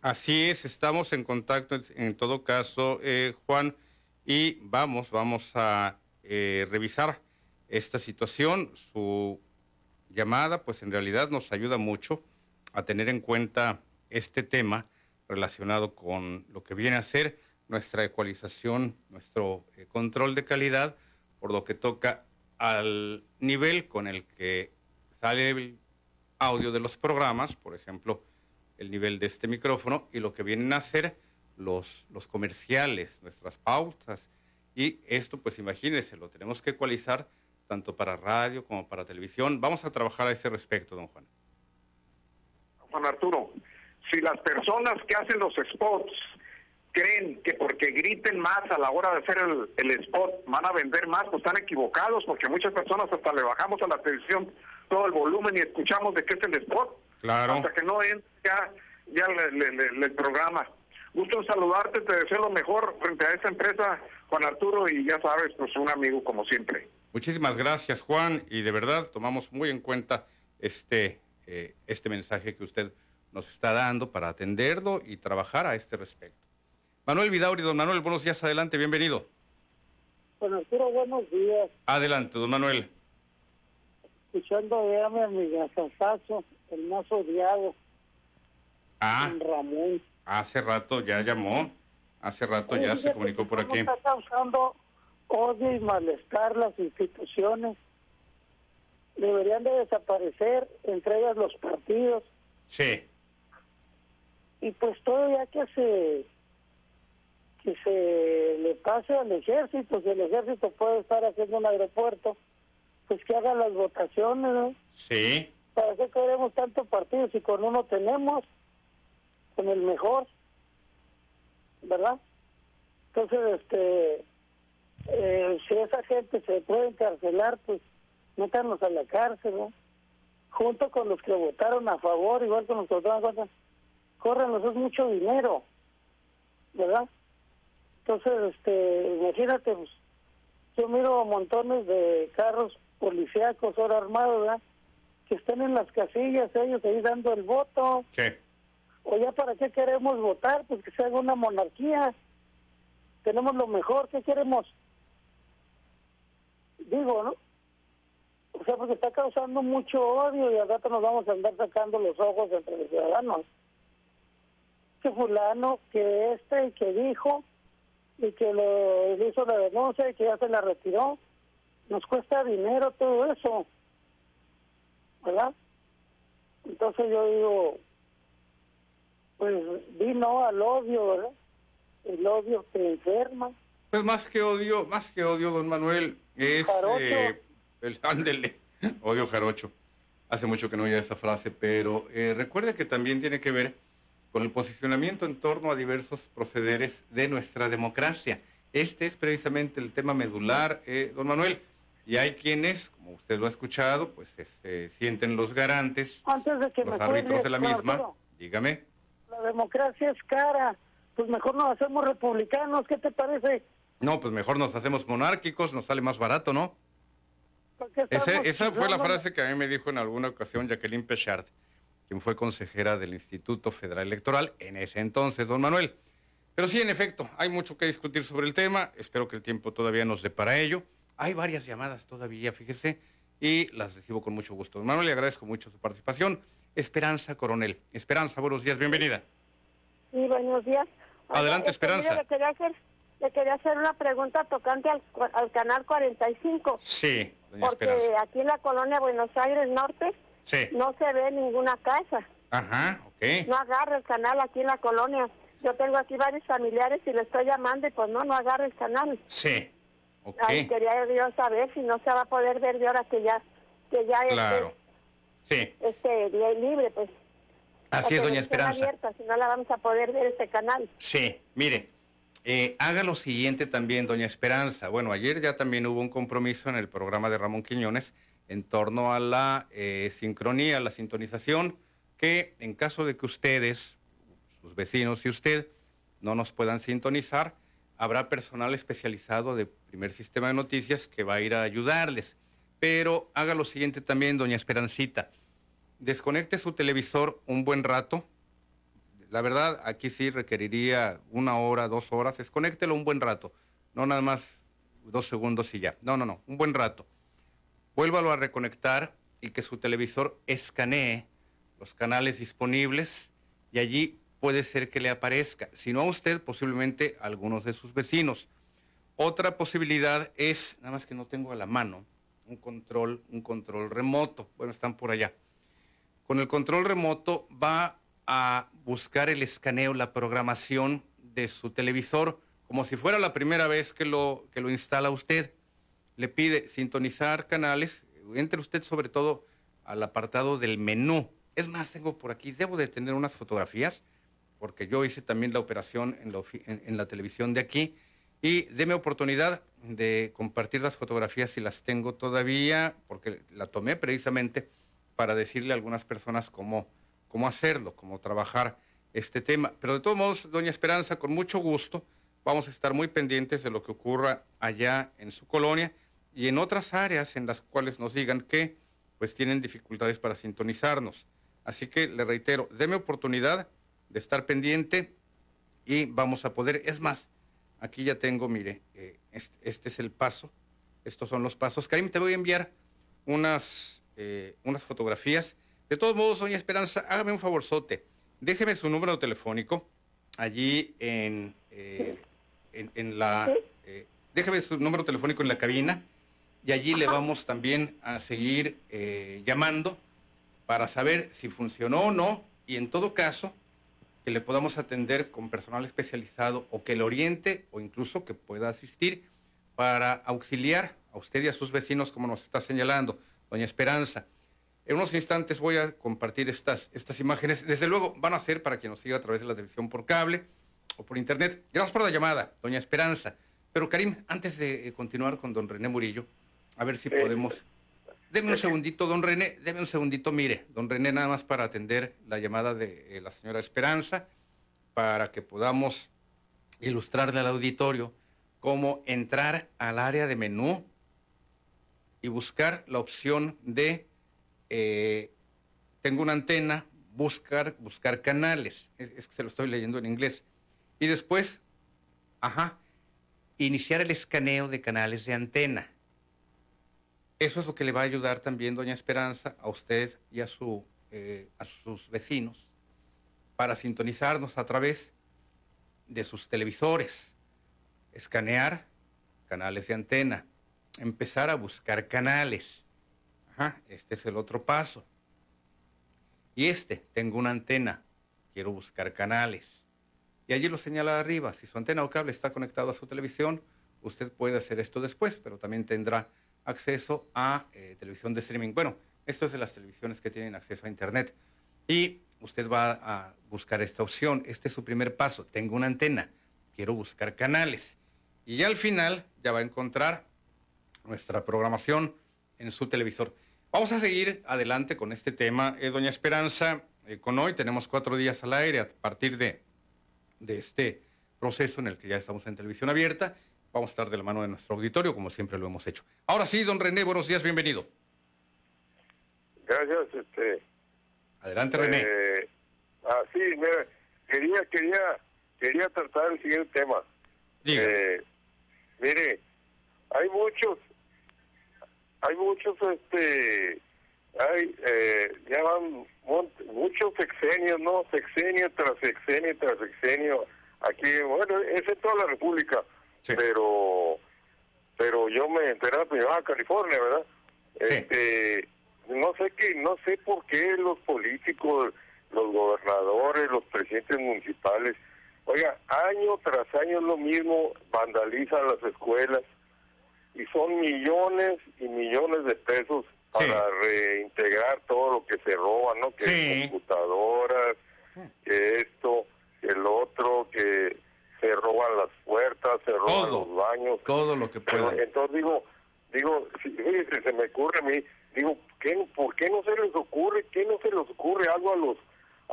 Así es, estamos en contacto en todo caso, eh, Juan, y vamos, vamos a eh, revisar esta situación. Su llamada, pues en realidad nos ayuda mucho a tener en cuenta este tema relacionado con lo que viene a ser nuestra ecualización, nuestro eh, control de calidad, por lo que toca al nivel con el que sale el audio de los programas, por ejemplo, el nivel de este micrófono y lo que vienen a hacer los, los comerciales, nuestras pautas. Y esto, pues imagínense, lo tenemos que ecualizar tanto para radio como para televisión. Vamos a trabajar a ese respecto, don Juan. Juan Arturo, si las personas que hacen los spots creen que porque griten más a la hora de hacer el, spot van a vender más, pues están equivocados, porque muchas personas hasta le bajamos a la televisión todo el volumen y escuchamos de qué es el spot. Claro. Hasta que no entra ya, ya el programa. Gusto saludarte, te deseo lo mejor frente a esta empresa, Juan Arturo, y ya sabes, pues un amigo como siempre. Muchísimas gracias, Juan, y de verdad tomamos muy en cuenta este, eh, este mensaje que usted nos está dando para atenderlo y trabajar a este respecto. Manuel Vidauri, don Manuel, buenos días, adelante, bienvenido. Arturo, buenos días. Adelante, don Manuel. Escuchando a mi amigazazazo, el más odiado. Ah. Ramón. Hace rato ya llamó, hace rato ya se comunicó por aquí. Está causando odio y malestar las instituciones. Deberían de desaparecer, entre ellas los partidos. Sí. Y pues todo ya que se que se le pase al ejército, si el ejército puede estar haciendo un aeropuerto, pues que hagan las votaciones, ¿no? Sí. ¿Para qué queremos tantos partidos si con uno tenemos? Con el mejor, ¿verdad? Entonces, este, eh, si esa gente se puede encarcelar, pues métanos a la cárcel, ¿no? Junto con los que votaron a favor, igual con los que votaron a favor, es mucho dinero, ¿verdad? Entonces, este, imagínate, pues, yo miro montones de carros policíacos ahora armados, ¿verdad? Que están en las casillas, ellos ahí dando el voto. Sí. O ya para qué queremos votar, pues que se haga una monarquía. Tenemos lo mejor, ¿qué queremos? Digo, ¿no? porque está causando mucho odio y al rato nos vamos a andar sacando los ojos entre los ciudadanos. Que fulano, que este, y que dijo, y que lo hizo la denuncia y que ya se la retiró. Nos cuesta dinero todo eso, ¿verdad? Entonces yo digo, pues vino al odio, ¿verdad? El odio que enferma. Pues más que odio, más que odio, don Manuel, es eh, el ándele, odio jarocho. Hace mucho que no oía esa frase, pero eh, recuerde que también tiene que ver con el posicionamiento en torno a diversos procederes de nuestra democracia. Este es precisamente el tema medular, eh, don Manuel. Y hay quienes, como usted lo ha escuchado, pues se sienten los garantes, Antes de que los árbitros de la misma. Dígame. La democracia es cara. Pues mejor nos hacemos republicanos. ¿Qué te parece? No, pues mejor nos hacemos monárquicos, nos sale más barato, ¿no? esa fue la frase que a mí me dijo en alguna ocasión Jacqueline Pechard quien fue consejera del Instituto Federal Electoral en ese entonces, don Manuel. Pero sí, en efecto, hay mucho que discutir sobre el tema. Espero que el tiempo todavía nos dé para ello. Hay varias llamadas todavía, fíjese, y las recibo con mucho gusto. Don Manuel, le agradezco mucho su participación. Esperanza Coronel. Esperanza, buenos días, bienvenida. Sí, buenos días. Adelante, este, Esperanza. le, quería hacer, le quería hacer una pregunta tocante al, al canal 45. Sí, doña Porque aquí en la colonia Buenos Aires Norte no se ve ninguna casa. Ajá, ok. No agarra el canal aquí en la colonia. Yo tengo aquí varios familiares y le estoy llamando y pues no, no agarra el canal. Sí, ok. quería yo saber si no se va a poder ver de ahora que ya, que ya claro. sí. este libre, pues. Así es, doña Esperanza. Abierta, si no la vamos a poder ver este canal. Sí, mire, eh, haga lo siguiente también, doña Esperanza. Bueno, ayer ya también hubo un compromiso en el programa de Ramón Quiñones en torno a la eh, sincronía, la sintonización, que en caso de que ustedes, sus vecinos y usted no nos puedan sintonizar, habrá personal especializado de primer sistema de noticias que va a ir a ayudarles. Pero haga lo siguiente también, doña Esperancita. Desconecte su televisor un buen rato. La verdad, aquí sí requeriría una hora, dos horas. Desconéctelo un buen rato. No nada más dos segundos y ya. No, no, no. Un buen rato vuélvalo a reconectar y que su televisor escanee los canales disponibles y allí puede ser que le aparezca, si no a usted, posiblemente a algunos de sus vecinos. Otra posibilidad es, nada más que no tengo a la mano, un control, un control remoto. Bueno, están por allá. Con el control remoto va a buscar el escaneo, la programación de su televisor, como si fuera la primera vez que lo, que lo instala usted le pide sintonizar canales, entre usted sobre todo al apartado del menú. Es más, tengo por aquí, debo de tener unas fotografías, porque yo hice también la operación en la, televisión de aquí, y déme oportunidad de compartir las fotografías si las tengo todavía, porque la tomé precisamente para decirle a algunas personas cómo, cómo hacerlo, cómo trabajar este tema. Pero de todos modos, doña Esperanza, con mucho gusto, vamos a estar muy pendientes de lo que ocurra allá en su colonia y en otras áreas en las cuales nos digan que pues tienen dificultades para sintonizarnos. Así que le reitero, deme oportunidad de estar pendiente y vamos a poder, es más, aquí ya tengo, mire, eh, este, es el paso, estos son los pasos. Karim, te voy a enviar unas, eh, unas fotografías. De todos modos, doña Esperanza, hágame un favorzote, déjeme su número telefónico allí en, eh, en, la... déjeme su número telefónico en la cabina y allí le vamos también a seguir eh, llamando para saber si funcionó o no y en todo caso que le podamos atender con personal especializado o que le oriente o incluso que pueda asistir para auxiliar a usted y a sus vecinos como nos está señalando, doña Esperanza. En unos instantes voy a compartir estas, estas imágenes. Desde luego van a ser para quien nos siga a través de la televisión por cable o por internet. Gracias por la llamada, doña Esperanza. Pero Karim, antes de eh, continuar con don René Murillo, a ver si podemos. Deme un segundito, don René, deme un segundito, mire, don René, nada más para atender la llamada de eh, la señora Esperanza, para que podamos ilustrarle al auditorio cómo entrar al área de menú y buscar la opción de eh, tengo una antena, buscar, buscar canales. Es, es, que se lo estoy leyendo en inglés. Y después, ajá, iniciar el escaneo de canales de antena. Eso es lo que le va a ayudar también, doña Esperanza, a usted y a, su, eh, a sus vecinos para sintonizarnos a través de sus televisores, escanear canales de antena, empezar a buscar canales. este es el otro paso. Y este, tengo una antena, quiero buscar canales. Y allí lo señala arriba. Si su antena o cable está conectado a su televisión, usted puede hacer esto después, pero también tendrá acceso a eh, televisión de streaming. Bueno, esto es de las televisiones que tienen acceso a Internet. Y usted va a buscar esta opción. Este es su primer paso. Tengo una antena, quiero buscar canales. Y al final ya va a encontrar nuestra programación en su televisor. Vamos a seguir adelante con este tema, eh, doña Esperanza. Eh, con hoy tenemos cuatro días al aire a partir de, de este proceso en el que ya estamos en televisión abierta. Vamos a estar de la mano de nuestro auditorio, como siempre lo hemos hecho. Ahora sí, don René, buenos días, bienvenido. Gracias, este. Adelante, René. Eh, ah, sí, mira, quería, quería, quería tratar el siguiente tema. Eh, mire, hay muchos, hay muchos, este, hay, eh, ya van muchos sexenios, ¿no? Sexenio tras sexenio tras sexenio. Aquí, bueno, es en toda la República, pero pero yo me enteré primero a California, ¿verdad? Este, no sé qué, no sé por qué los políticos, los gobernadores, los presidentes municipales, oiga, año tras año es lo mismo, vandalizan las escuelas y son millones y millones de pesos para reintegrar todo lo que se roba, ¿no? Que computadoras, que esto, que el otro, que se roban las puertas, se roban los baños. Todo lo que puede. Entonces digo, digo, si, se me ocurre a mí, digo, ¿qué, ¿por qué no se les ocurre, qué no se les ocurre algo a los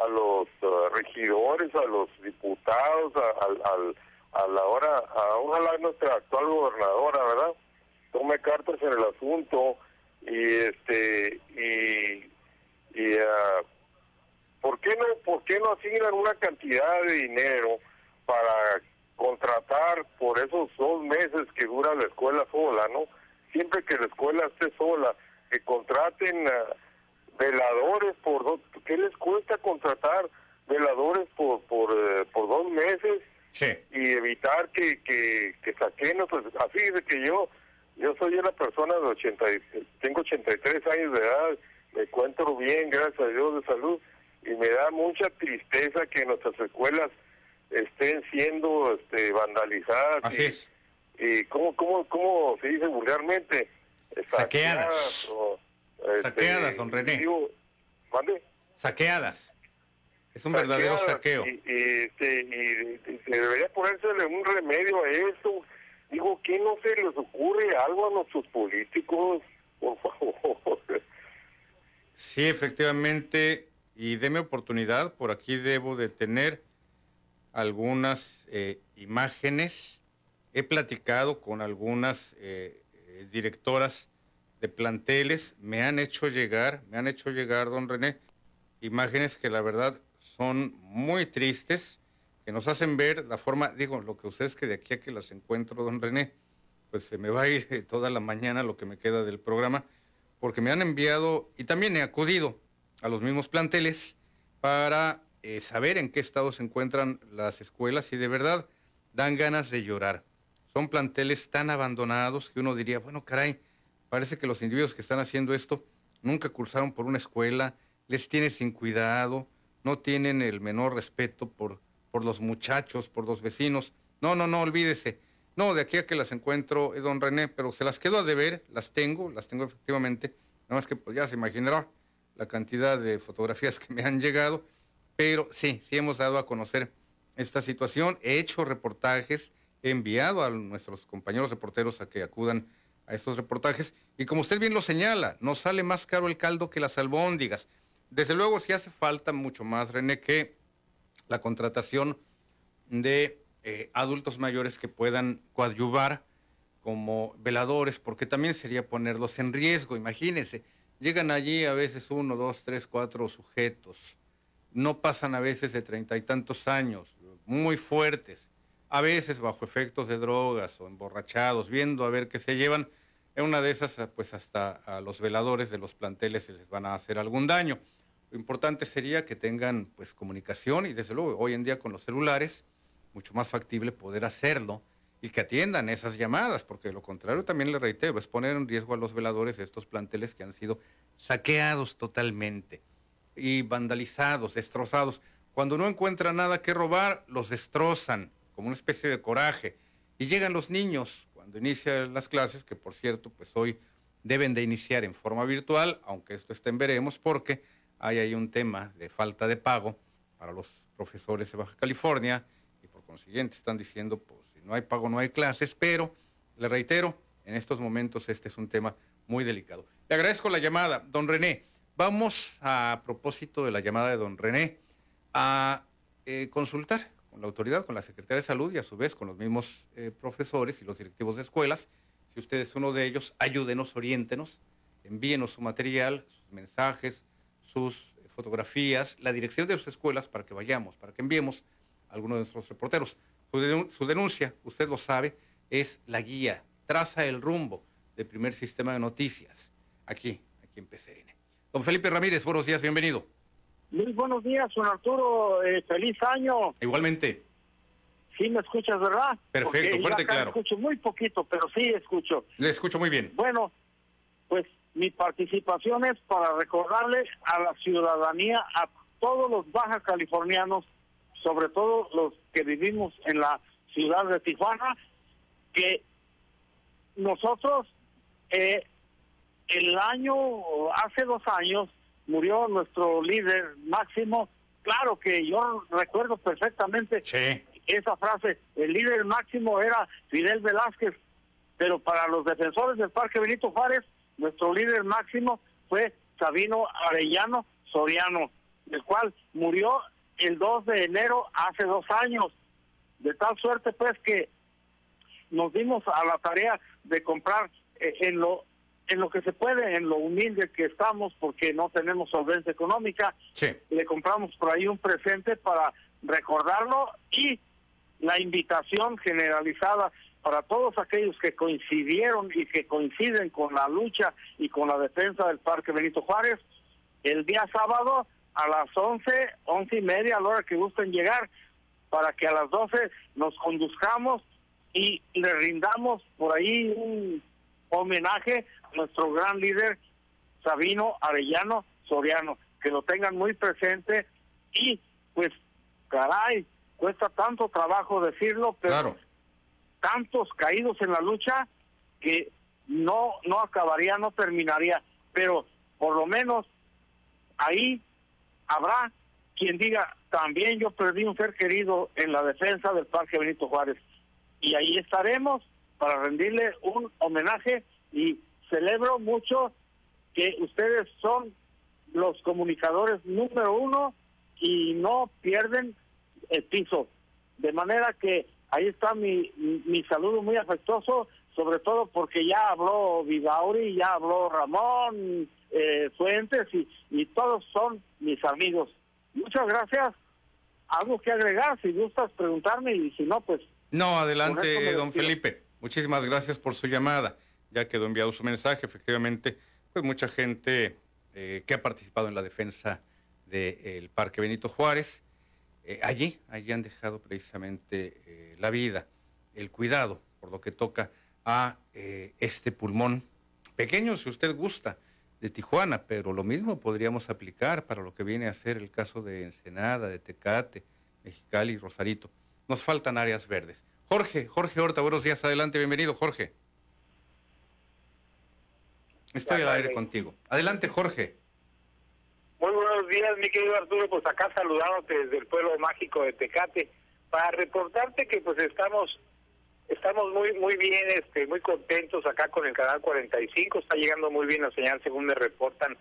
a los uh, regidores, a los diputados, a, a la hora, a, ojalá nuestra actual gobernadora, ¿verdad? Tome cartas en el asunto y este y y uh, ¿por qué no por qué no asignan una cantidad de dinero para contratar por esos dos meses que dura la escuela sola, ¿no? Siempre que la escuela esté sola, que contraten veladores por dos, ¿qué les cuesta contratar veladores por por, eh, por dos meses? Y evitar que, que, que saquen, pues así de que yo, yo soy una persona de 80, tengo 83 años de edad, me encuentro bien, gracias a Dios de salud, y me da mucha tristeza que nuestras escuelas estén siendo este, vandalizadas. Así y, es. Y cómo, cómo, cómo se dice vulgarmente, saqueadas. este, saqueadas, don René. Saqueadas. Es un verdadero saqueo. Y, este, y, se debería ponérsele un remedio a eso. Digo, ¿qué no se les ocurre algo a nuestros políticos? Por favor. Sí, efectivamente. Y deme oportunidad, por aquí debo de tener algunas eh, imágenes. He platicado con algunas eh, directoras de planteles. Me han hecho llegar, me han hecho llegar, don René, imágenes que la verdad son muy tristes, que nos hacen ver la forma, digo, lo que ustedes que de aquí a que las encuentro, don René, pues se me va a ir toda la mañana lo que me queda del programa, porque me han enviado y también he acudido a los mismos planteles para eh, saber en qué estado se encuentran las escuelas y de verdad dan ganas de llorar. Son planteles tan abandonados que uno diría, bueno, caray, parece que los individuos que están haciendo esto nunca cursaron por una escuela, les tiene sin cuidado, no tienen el menor respeto por, por los muchachos, por los vecinos. No, no, no, olvídese. No, de aquí a que las encuentro, eh, don René, pero se las quedo a deber, las tengo, las tengo efectivamente. Nada más que pues, ya se imaginará la cantidad de fotografías que me han llegado pero sí, sí hemos dado a conocer esta situación. He hecho reportajes, he enviado a nuestros compañeros reporteros a que acudan a estos reportajes. Y como usted bien lo señala, nos sale más caro el caldo que las albóndigas. Desde luego, sí hace falta mucho más, René, que la contratación de eh, adultos mayores que puedan coadyuvar como veladores, porque también sería ponerlos en riesgo. Imagínense, llegan allí a veces uno, dos, tres, cuatro sujetos no pasan a veces de treinta y tantos años, muy fuertes, a veces bajo efectos de drogas o emborrachados, viendo a ver qué se llevan. En una de esas, pues hasta a los veladores de los planteles se les van a hacer algún daño. Lo importante sería que tengan pues comunicación y desde luego hoy en día con los celulares, mucho más factible poder hacerlo y que atiendan esas llamadas, porque lo contrario también le reitero, es poner en riesgo a los veladores de estos planteles que han sido saqueados totalmente y vandalizados, destrozados. Cuando no encuentran nada que robar, los destrozan como una especie de coraje. Y llegan los niños cuando inician las clases, que por cierto, pues hoy deben de iniciar en forma virtual, aunque esto esté en veremos, porque hay ahí un tema de falta de pago para los profesores de Baja California y por consiguiente están diciendo, pues si no hay pago no hay clases, pero le reitero, en estos momentos este es un tema muy delicado. Le agradezco la llamada, don René. Vamos a, propósito de la llamada de don René a eh, consultar con la autoridad, con la Secretaría de Salud y a su vez con los mismos eh, profesores y los directivos de escuelas. Si usted es uno de ellos, ayúdenos, oriéntenos, envíenos su material, sus mensajes, sus fotografías, la dirección de sus escuelas para que vayamos, para que enviemos a alguno de nuestros reporteros. Su, denuncia, usted lo sabe, es la guía, traza el rumbo del primer sistema de noticias, aquí, aquí en PCN. Don Felipe Ramírez, buenos días, bienvenido. Muy buenos días, don Arturo, eh, feliz año. Igualmente. Sí me escuchas, ¿verdad? Perfecto, fuerte y claro. escucho muy poquito, pero sí escucho. Le escucho muy bien. Bueno, pues mi participación es para recordarle a la ciudadanía, a todos los baja californianos, sobre todo los que vivimos en la ciudad de Tijuana, que nosotros eh, el año, hace dos años, murió nuestro líder máximo. Claro que yo recuerdo perfectamente esa frase, el líder máximo era Fidel Velázquez, pero para los defensores del Parque Benito Juárez, nuestro líder máximo fue Sabino Arellano Soriano, el cual murió el 2 de enero hace dos años. De tal suerte pues que nos dimos a la tarea de comprar eh, en lo en lo que se puede, en lo humilde que estamos, porque no tenemos solvencia económica, le compramos por ahí un presente para recordarlo y la invitación generalizada para todos aquellos que coincidieron y que coinciden con la lucha y con la defensa del Parque Benito Juárez, el día sábado a las 11, once y media, a la hora que gusten llegar, para que a las 12 nos conduzcamos y le rindamos por ahí un homenaje nuestro gran líder Sabino Arellano Soriano, que lo tengan muy presente y pues caray, cuesta tanto trabajo decirlo, pero tantos caídos en la lucha que no no acabaría, no terminaría, pero por lo menos ahí habrá quien diga, también yo perdí un ser querido en la defensa del Parque Benito Juárez. Y ahí estaremos para rendirle un homenaje y celebro mucho que ustedes son los comunicadores número uno y no pierden el piso. De manera que ahí está mi, mi saludo muy afectuoso, sobre todo porque ya habló Vidauri, ya habló Ramón eh, Fuentes y, y todos son mis amigos. Muchas gracias. Algo que agregar, si gustas preguntarme y si no, pues... No, adelante, don Felipe. Muchísimas gracias por su llamada. Ya quedó enviado su mensaje. Efectivamente, pues mucha gente eh, que ha participado en la defensa del Parque Benito Juárez, eh, allí, allí han dejado precisamente eh, la vida, el cuidado, por lo que toca a este pulmón pequeño, si usted gusta, de Tijuana, pero lo mismo podríamos aplicar para lo que viene a ser el caso de Ensenada, de Tecate, Mexicali Rosarito. Nos faltan áreas verdes. Jorge, Jorge Horta, buenos días, adelante, bienvenido, Jorge. Estoy al aire contigo. Adelante, Jorge. Muy buenos días, mi querido Arturo, pues acá saludándote desde el pueblo mágico de Tecate, para reportarte que pues estamos estamos muy muy bien, este muy contentos acá con el canal 45, está llegando muy bien la señal según me reportan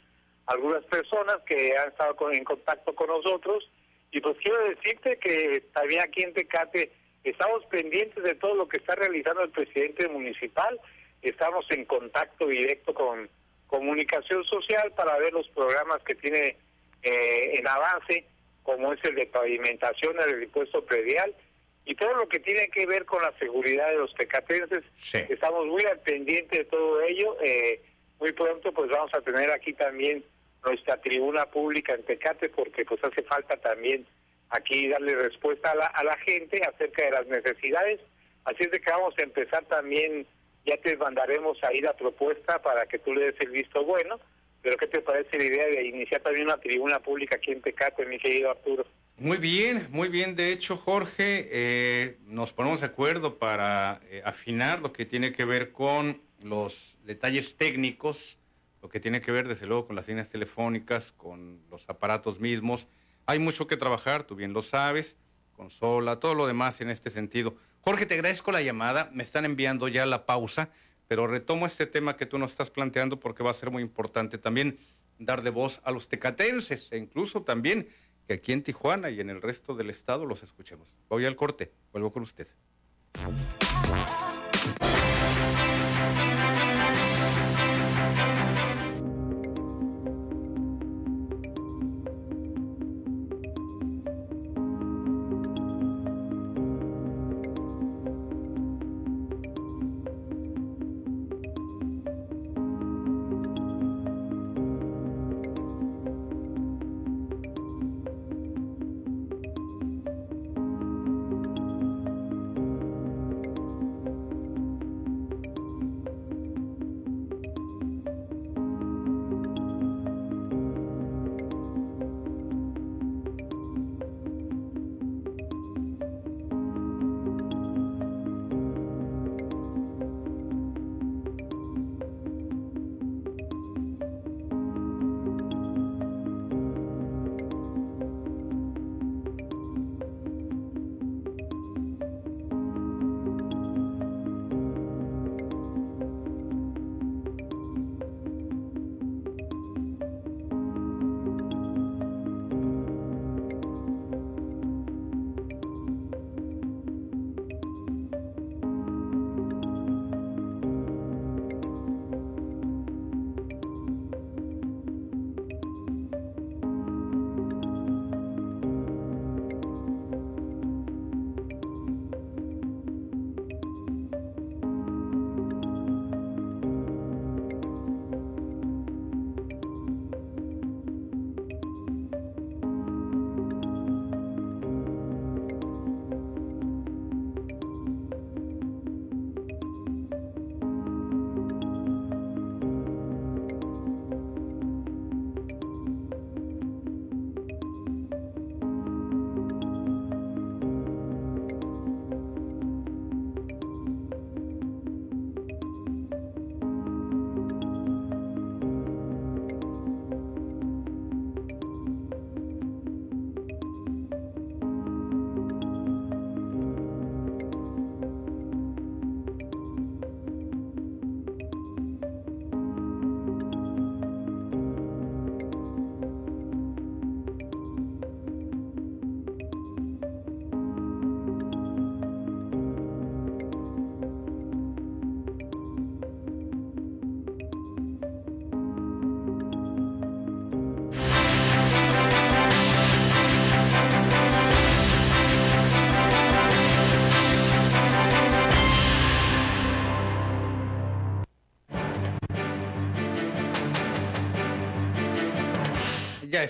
algunas personas que han estado en contacto con nosotros y pues quiero decirte que también aquí en Tecate Estamos pendientes de todo lo que está realizando el presidente municipal. Estamos en contacto directo con comunicación social para ver los programas que tiene eh, en avance, como es el de pavimentación, el impuesto predial. y todo lo que tiene que ver con la seguridad de los tecatenses. Estamos muy al pendiente de todo ello. Eh, muy pronto pues vamos a tener aquí también nuestra tribuna pública en Tecate porque pues hace falta también aquí darle respuesta a la, a la gente acerca de las necesidades. Así es de que vamos a empezar también, ya te mandaremos ahí la propuesta para que tú le des el visto bueno, pero ¿qué te parece la idea de iniciar también una tribuna pública aquí en Tecate, mi querido Arturo? Muy bien, muy bien. De hecho, Jorge, eh, nos ponemos de acuerdo para eh, afinar lo que tiene que ver con los detalles técnicos, lo que tiene que ver desde luego con las líneas telefónicas, con los aparatos mismos. Hay mucho que trabajar, tú bien lo sabes, consola, todo lo demás en este sentido. Jorge, te agradezco la llamada, me están enviando ya la pausa, pero retomo este tema que tú nos estás planteando porque va a ser muy importante también dar de voz a los tecatenses e incluso también que aquí en Tijuana y en el resto del estado los escuchemos. Voy al corte, vuelvo con usted.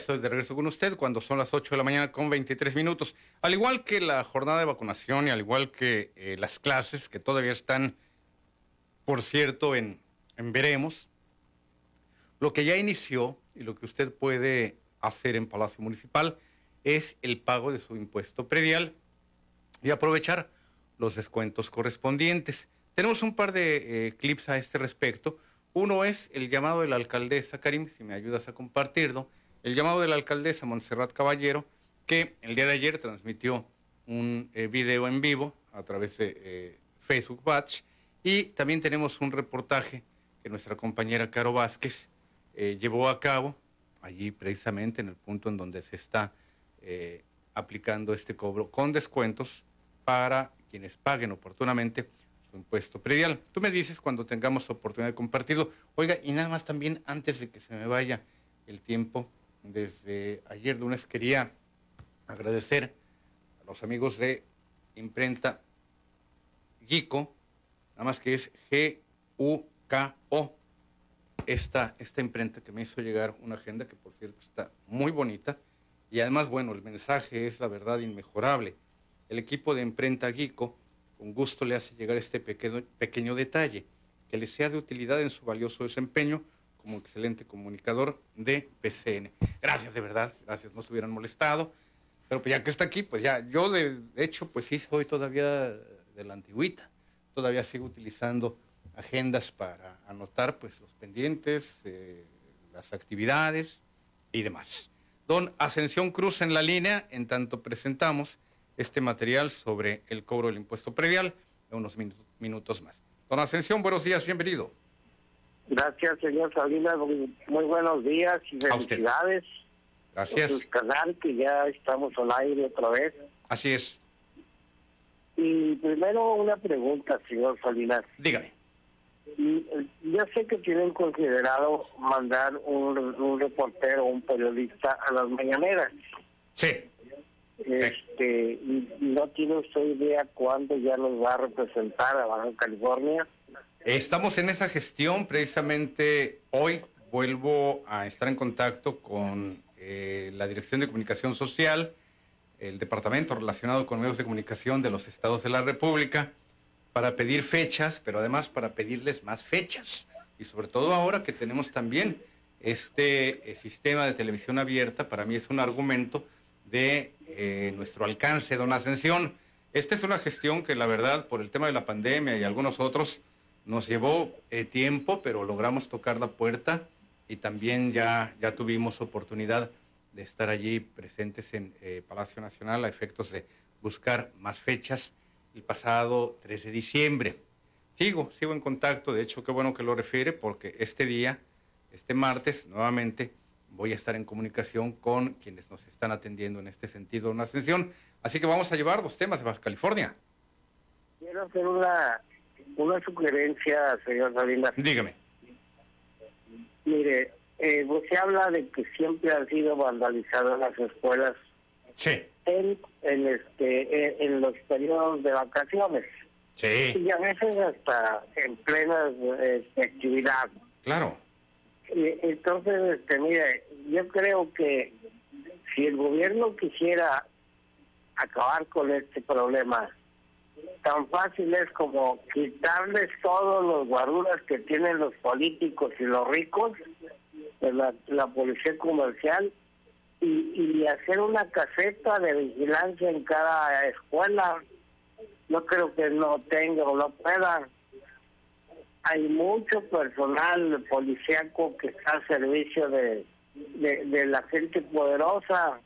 Estoy de regreso con usted cuando son las 8 de la mañana con 23 minutos. Al igual que la jornada de vacunación y al igual que eh, las clases que todavía están, por cierto, en, en veremos, lo que ya inició y lo que usted puede hacer en Palacio Municipal es el pago de su impuesto predial y aprovechar los descuentos correspondientes. Tenemos un par de eh, clips a este respecto. Uno es el llamado de la alcaldesa, Karim, si me ayudas a compartirlo, el llamado de la alcaldesa Montserrat Caballero, que el día de ayer transmitió un eh, video en vivo a través de eh, Facebook Batch y también tenemos un reportaje que nuestra compañera Caro Vázquez eh, llevó a cabo allí precisamente en el punto en donde se está aplicando este cobro con descuentos para quienes paguen oportunamente su impuesto predial. Tú me dices cuando tengamos oportunidad de compartirlo. Oiga, y nada más también antes de que se me vaya el tiempo, desde ayer lunes quería agradecer a los amigos de imprenta Gico, nada más que es G-U-K-O. Esta, esta imprenta que me hizo llegar una agenda que por cierto está muy bonita y además, bueno, el mensaje es la verdad inmejorable. El equipo de imprenta Gico con gusto le hace llegar este pequeño, pequeño detalle que le sea de utilidad en su valioso desempeño como excelente comunicador de PCN. Gracias de verdad, gracias, no se hubieran molestado. Pero pues ya que está aquí, pues ya, yo de, hecho, pues sí, soy todavía de la antigüita. Todavía sigo utilizando agendas para anotar pues los pendientes, eh, las actividades y demás. Don Ascensión Cruz en la línea, en tanto presentamos este material sobre el cobro del impuesto predial en unos minutos más. Don Ascensión, buenos días, bienvenido. Gracias, señor Salinas. Muy, buenos días y felicidades. Gracias. Por su canal, que ya estamos al aire otra vez. Así es. Y primero una pregunta, señor Salinas. Dígame. Eh, yo sé que tienen considerado mandar un, un reportero o un periodista a las mañaneras. Sí. Este, ¿No tiene usted idea cuándo ya nos va a representar a Baja California? Estamos en esa gestión, precisamente hoy vuelvo a estar en contacto con eh, la Dirección de Comunicación Social, el departamento relacionado con medios de comunicación de los estados de la República, para pedir fechas, pero además para pedirles más fechas. Y sobre todo ahora que tenemos también este eh, sistema de televisión abierta, para mí es un argumento de eh, nuestro alcance, don Ascensión. Esta es una gestión que la verdad, por el tema de la pandemia y algunos otros, nos llevó eh, tiempo, pero logramos tocar la puerta y también ya, ya tuvimos oportunidad de estar allí presentes en eh, Palacio Nacional a efectos de buscar más fechas el pasado 3 de diciembre. Sigo, sigo en contacto, de hecho qué bueno que lo refiere porque este día, este martes, nuevamente voy a estar en comunicación con quienes nos están atendiendo en este sentido, una ascensión. Así que vamos a llevar dos temas de Baja California. Quiero hacer una, una sugerencia, señor Salinas. Dígame. Mire, eh, se habla de que siempre han sido vandalizadas las escuelas. Sí. En, en, este, en, los periodos de vacaciones. Sí. Y a veces hasta en plena este, actividad. Claro. Entonces, este, mire, yo creo que si el gobierno quisiera acabar con este problema, tan fácil es como quitarles todos los guaruras que tienen los políticos y los ricos, la, la policía comercial, y, y hacer una caseta de vigilancia en cada escuela. No creo que no tenga o no pueda hay mucho personal policíaco que está al servicio de, de, la gente poderosa.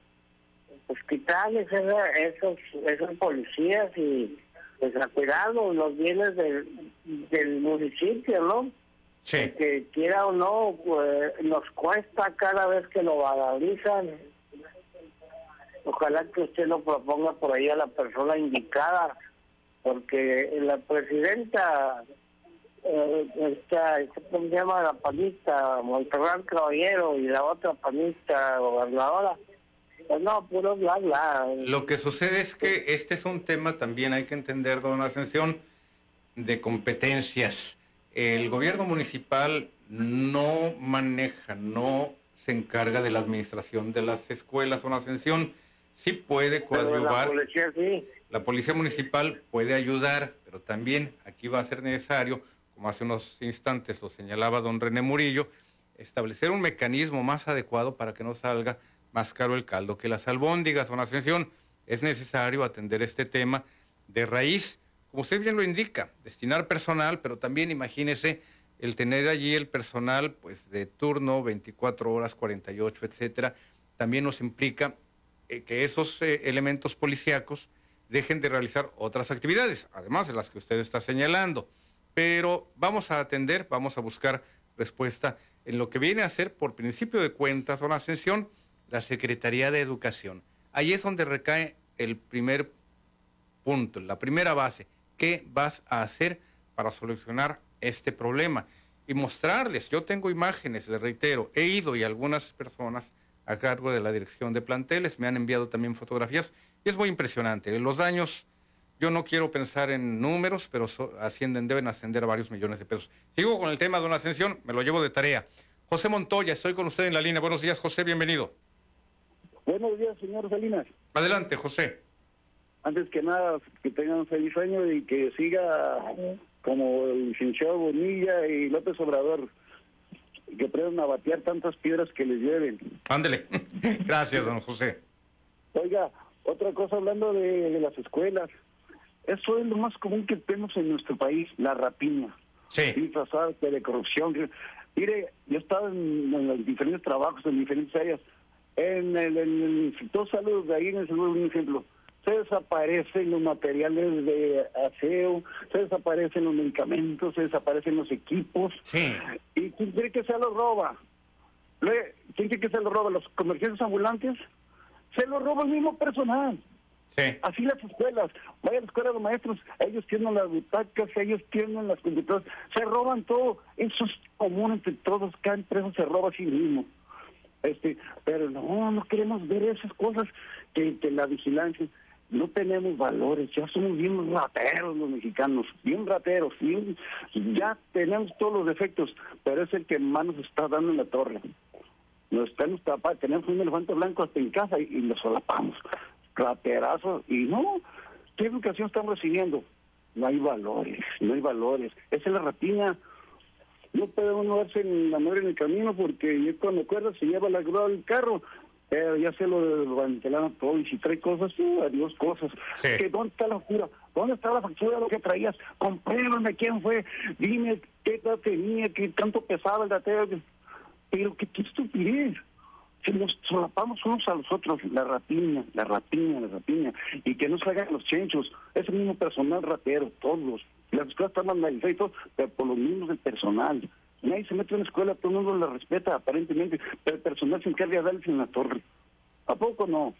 Hospitales, esos, esos policías y pues a cuidarlos los bienes del, del municipio, ¿no? Sí. Que quiera o no, pues nos cuesta cada vez que lo vandalizan. Ojalá que usted lo proponga por ahí a la persona indicada, porque la presidenta eh, esta, ¿cómo se llama? La panista Montserrat Caballero y la otra panista gobernadora. Pues no, puro bla, bla. Lo que sucede es que este es un tema también, hay que entender, don Ascensión, de competencias. El gobierno municipal no maneja, no se encarga de la administración de las escuelas, don Ascensión. Sí puede coadyuvar. La policía, sí. la policía municipal puede ayudar, pero también aquí va a ser necesario como hace unos instantes lo señalaba don René Murillo, establecer un mecanismo más adecuado para que no salga más caro el caldo que las albóndigas. Don Ascensión, es necesario atender este tema de raíz, como usted bien lo indica, destinar personal, pero también imagínese el tener allí el personal pues de turno, 24 horas, 48, etcétera, también nos implica eh, que esos eh, elementos policíacos dejen de realizar otras actividades, además de las que usted está señalando pero vamos a atender, vamos a buscar respuesta en lo que viene a ser, por principio de cuentas, una ascensión, la Secretaría de Educación. Ahí es donde recae el primer punto, la primera base. ¿Qué vas a hacer para solucionar este problema? Y mostrarles, yo tengo imágenes, les reitero, he ido y algunas personas a cargo de la dirección de planteles me han enviado también fotografías y es muy impresionante. Los daños Yo no quiero pensar en números, pero ascienden, deben ascender a varios millones de pesos. Sigo con el tema de una ascensión, me lo llevo de tarea. José Montoya, estoy con usted en la línea. Buenos días, José, bienvenido. Buenos días, señor Salinas. Adelante, José. Antes que nada, que tengan un feliz año y que siga como el licenciado Bonilla y López Obrador, que aprendan a batear tantas piedras que les lleven. Ándele. Gracias, don José. Oiga, otra cosa hablando de, las escuelas. Eso es lo más común que tenemos en nuestro país, la rapiña. Sí. Disfrazada de corrupción. Mire, yo he estado en, en diferentes trabajos, en diferentes áreas. En el, en el Instituto de Salud, de ahí en el Seguro, un ejemplo, se desaparecen los materiales de aseo, se desaparecen los medicamentos, se desaparecen los equipos. Sí. ¿Y quién cree que se lo roba? ¿Quién cree que se lo roba? ¿Los comerciantes ambulantes? Se lo roba el mismo personal. Sí. Así las escuelas. Vaya a la escuela de los maestros, ellos tienen las butacas, ellos tienen las computadoras, se roban todo. Eso es común entre todos, cada empresa se roba a sí mismo. Este, pero no, no queremos ver esas cosas que, que la vigilancia no tenemos valores, ya somos bien rateros los mexicanos, bien rateros, ya tenemos todos los defectos, pero es el que más nos está dando en la torre. Nos estamos tapando, tenemos un elefante blanco hasta en casa y, lo solapamos. Raterazos, y no, ¿qué educación estamos recibiendo? No hay valores, no hay valores. Esa es la rapiña. No puede uno verse en la madre en el camino porque yo cuando acuerdo se lleva la grúa del carro ya se lo ventilaron todo y si trae cosas, sí, adiós cosas. Que ¿Dónde está la factura? ¿Dónde está la factura de lo que traías? Compruébame quién fue, dime qué edad tenía, qué tanto pesaba el dateo. Pero qué, qué estupidez. Se nos solapamos unos a los otros, la rapiña, la rapiña, la rapiña, y que no se hagan los chenchos, ese mismo personal ratero, todos. Las escuelas están mal pero por los mismos del personal. Nadie se mete en una escuela, todo el mundo la respeta aparentemente, pero el personal se encarga de darles en la torre. ¿A poco no?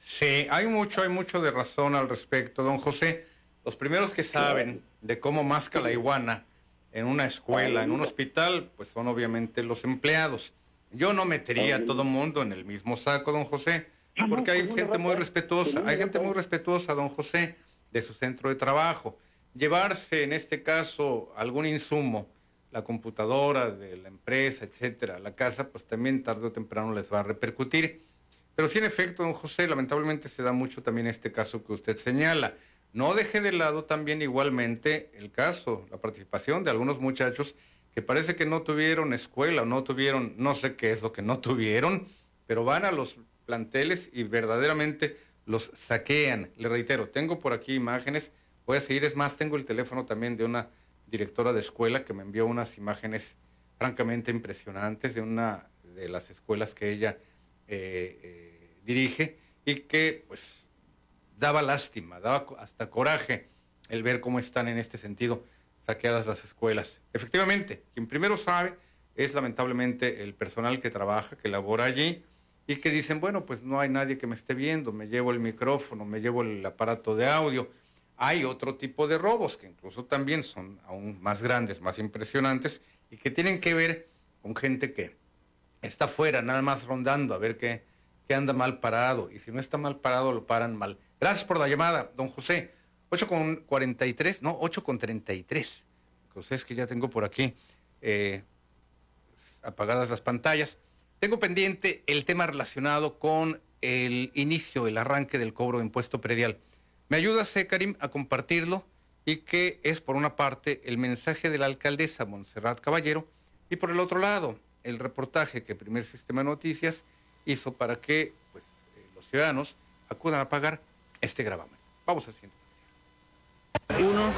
Sí, hay mucho, hay mucho de razón al respecto, don José. Los primeros que saben de cómo masca la iguana en una escuela, en un hospital, pues son obviamente los empleados. Yo no metería a todo mundo en el mismo saco, don José, porque hay gente muy respetuosa, hay gente muy respetuosa, don José, de su centro de trabajo. Llevarse, en este caso, algún insumo la computadora de la empresa, etcétera, la casa, pues también tarde o temprano les va a repercutir. Pero sí, en efecto, don José, lamentablemente se da mucho también este caso que usted señala. No deje de lado también igualmente el caso, la participación de algunos muchachos que parece que no tuvieron escuela o no tuvieron, no sé qué es lo que no tuvieron, pero van a los planteles y verdaderamente los saquean. Le reitero, tengo por aquí imágenes, voy a seguir, es más, tengo el teléfono también de una directora de escuela que me envió unas imágenes francamente impresionantes de una de las escuelas que ella eh, eh, dirige y que pues daba lástima, daba hasta coraje el ver cómo están en este sentido saqueadas las escuelas. Efectivamente, quien primero sabe es lamentablemente el personal que trabaja, que labora allí y que dicen, bueno, pues no hay nadie que me esté viendo, me llevo el micrófono, me llevo el aparato de audio hay otro tipo de robos que incluso también son aún más grandes, más impresionantes y que tienen que ver con gente que está fuera, nada más rondando a ver qué, qué anda mal parado. Y si no está mal parado, lo paran mal. Gracias por la llamada, don José. 8 con 43, no, 8 con 33. José, es que ya tengo por aquí eh, apagadas las pantallas. Tengo pendiente el tema relacionado con el inicio, el arranque del cobro de impuesto predial. Me ayuda, Karim, a compartirlo y que es, por una parte, el mensaje de la alcaldesa Montserrat Caballero y, por el otro lado, el reportaje que Primer Sistema de Noticias hizo para que pues, eh, los ciudadanos acudan a pagar este gravamen. Vamos al siguiente. Uno.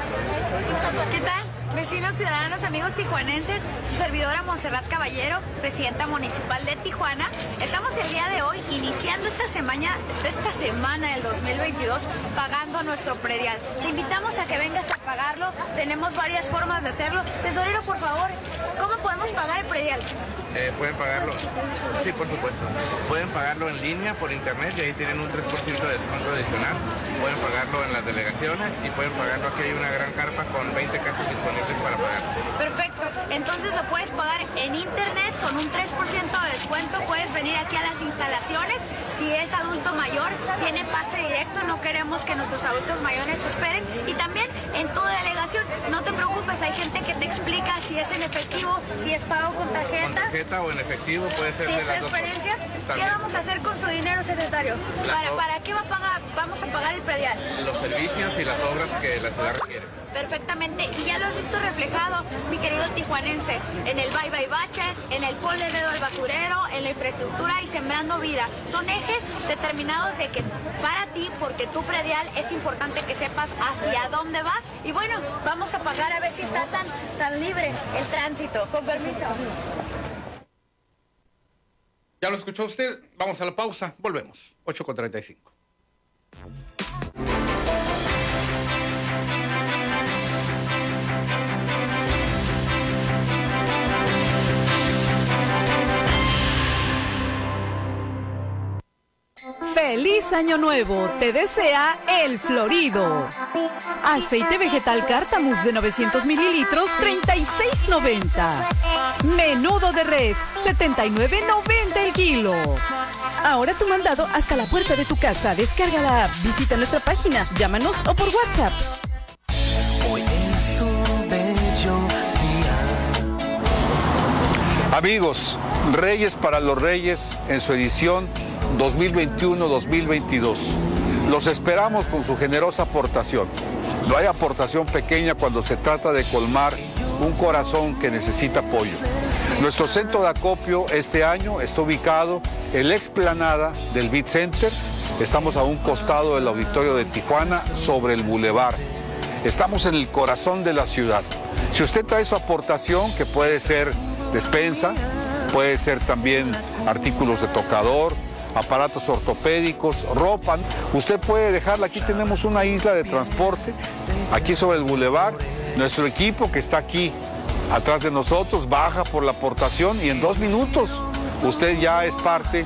¿Qué tal? Vecinos, ciudadanos, amigos tijuanenses, su servidora Monserrat Caballero, presidenta municipal de Tijuana. Estamos el día de hoy iniciando esta semana, esta semana del 2022 pagando nuestro predial. Te invitamos a que vengas a pagarlo. Tenemos varias formas de hacerlo. Tesorero, por favor, ¿cómo podemos pagar el predial? Eh, pueden pagarlo, sí, por supuesto. Pueden pagarlo en línea, por internet, y ahí tienen un 3% de descuento adicional. Pueden pagarlo en las delegaciones y pueden pagarlo aquí hay una gran carpa con 20 casos disponibles para pagar. Perfecto, entonces lo puedes pagar en internet con un 3% de descuento. Puedes venir aquí a las instalaciones. Si es adulto mayor, tiene pase directo no queremos que nuestros adultos mayores esperen. Y también en tu delegación, no te preocupes, hay gente que te explica si es en efectivo, si es pago con tarjeta. Con tarjeta o en efectivo puede ser si de es las transferencia, ¿qué vamos a hacer con su dinero, secretario? ¿Para, ¿Para qué va a pagar? vamos a pagar el predial? Los servicios y las obras que la ciudad requiere. Perfectamente, y ya lo has visto reflejado, mi querido tijuanense, en el Bye Bye Baches, en el Pol de Dedo al Basurero, en la infraestructura y sembrando vida. Son ejes determinados de que para ti, porque tu predial es importante que sepas hacia dónde va. Y bueno, vamos a pagar a ver si está tan, tan libre el tránsito. Con permiso. Ya lo escuchó usted. Vamos a la pausa. Volvemos. 8 con 35. ¡Feliz Año Nuevo! Te desea El Florido. Aceite vegetal Cártamus de 900 mililitros, 36.90. Menudo de res, 79.90 el kilo. Ahora tu mandado hasta la puerta de tu casa. Descarga la app, visita nuestra página, llámanos o por WhatsApp. Hoy es un bello día. Amigos, Reyes para los Reyes en su edición 2021-2022. Los esperamos con su generosa aportación. No hay aportación pequeña cuando se trata de colmar un corazón que necesita apoyo. Nuestro centro de acopio este año está ubicado en la explanada del Beat Center. Estamos a un costado del auditorio de Tijuana sobre el bulevar. Estamos en el corazón de la ciudad. Si usted trae su aportación, que puede ser despensa, puede ser también artículos de tocador, aparatos ortopédicos, ropa. Usted puede dejarla, aquí tenemos una isla de transporte, aquí sobre el bulevar. Nuestro equipo que está aquí atrás de nosotros baja por la aportación y en dos minutos usted ya es parte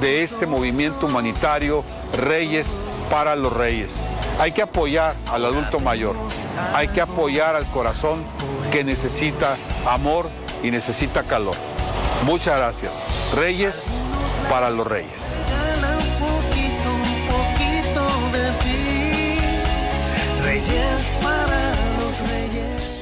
de este movimiento humanitario Reyes para los Reyes. Hay que apoyar al adulto mayor, hay que apoyar al corazón que necesita amor y necesita calor. Muchas gracias. Reyes para los Reyes. Reyes para los Reyes.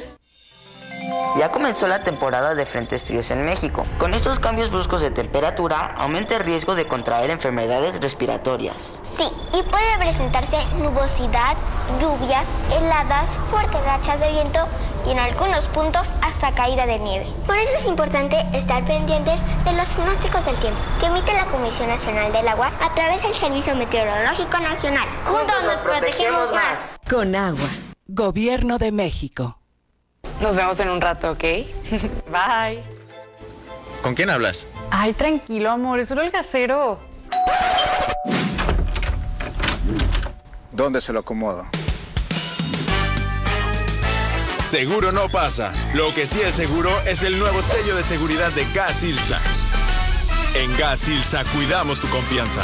Ya comenzó la temporada de frentes fríos en México. Con estos cambios bruscos de temperatura, aumenta el riesgo de contraer enfermedades respiratorias. Sí, y puede presentarse nubosidad, lluvias, heladas, fuertes rachas de viento y en algunos puntos hasta caída de nieve. Por eso es importante estar pendientes de los pronósticos del tiempo que emite la Comisión Nacional del Agua a través del Servicio Meteorológico Nacional. Juntos nos protegemos más. Con agua. Gobierno de México. Nos vemos en un rato, ¿ok? Bye. ¿Con quién hablas? Ay, tranquilo, amor, es solo el casero. ¿Dónde se lo acomodo? Seguro no pasa. Lo que sí es seguro es el nuevo sello de seguridad de Gas Ilsa. En Gas Ilsa cuidamos tu confianza.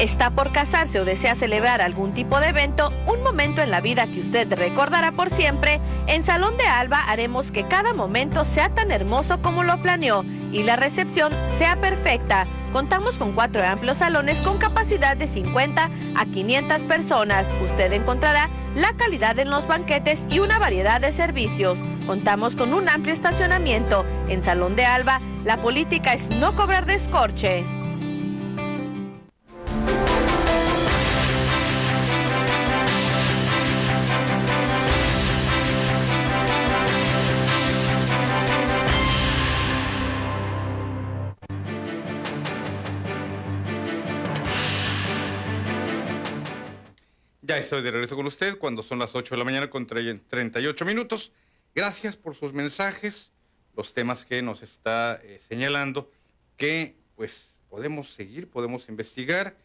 ¿Está por casarse o desea celebrar algún tipo de evento? Un momento en la vida que usted recordará por siempre. En Salón de Alba haremos que cada momento sea tan hermoso como lo planeó y la recepción sea perfecta. Contamos con cuatro amplios salones con capacidad de 50 a 500 personas. Usted encontrará la calidad en los banquetes y una variedad de servicios. Contamos con un amplio estacionamiento. En Salón de Alba, la política es no cobrar descorche. Estoy de regreso con usted cuando son las 8 de la mañana con 38 minutos. Gracias por sus mensajes, los temas que nos está eh, señalando, que pues podemos seguir, podemos investigar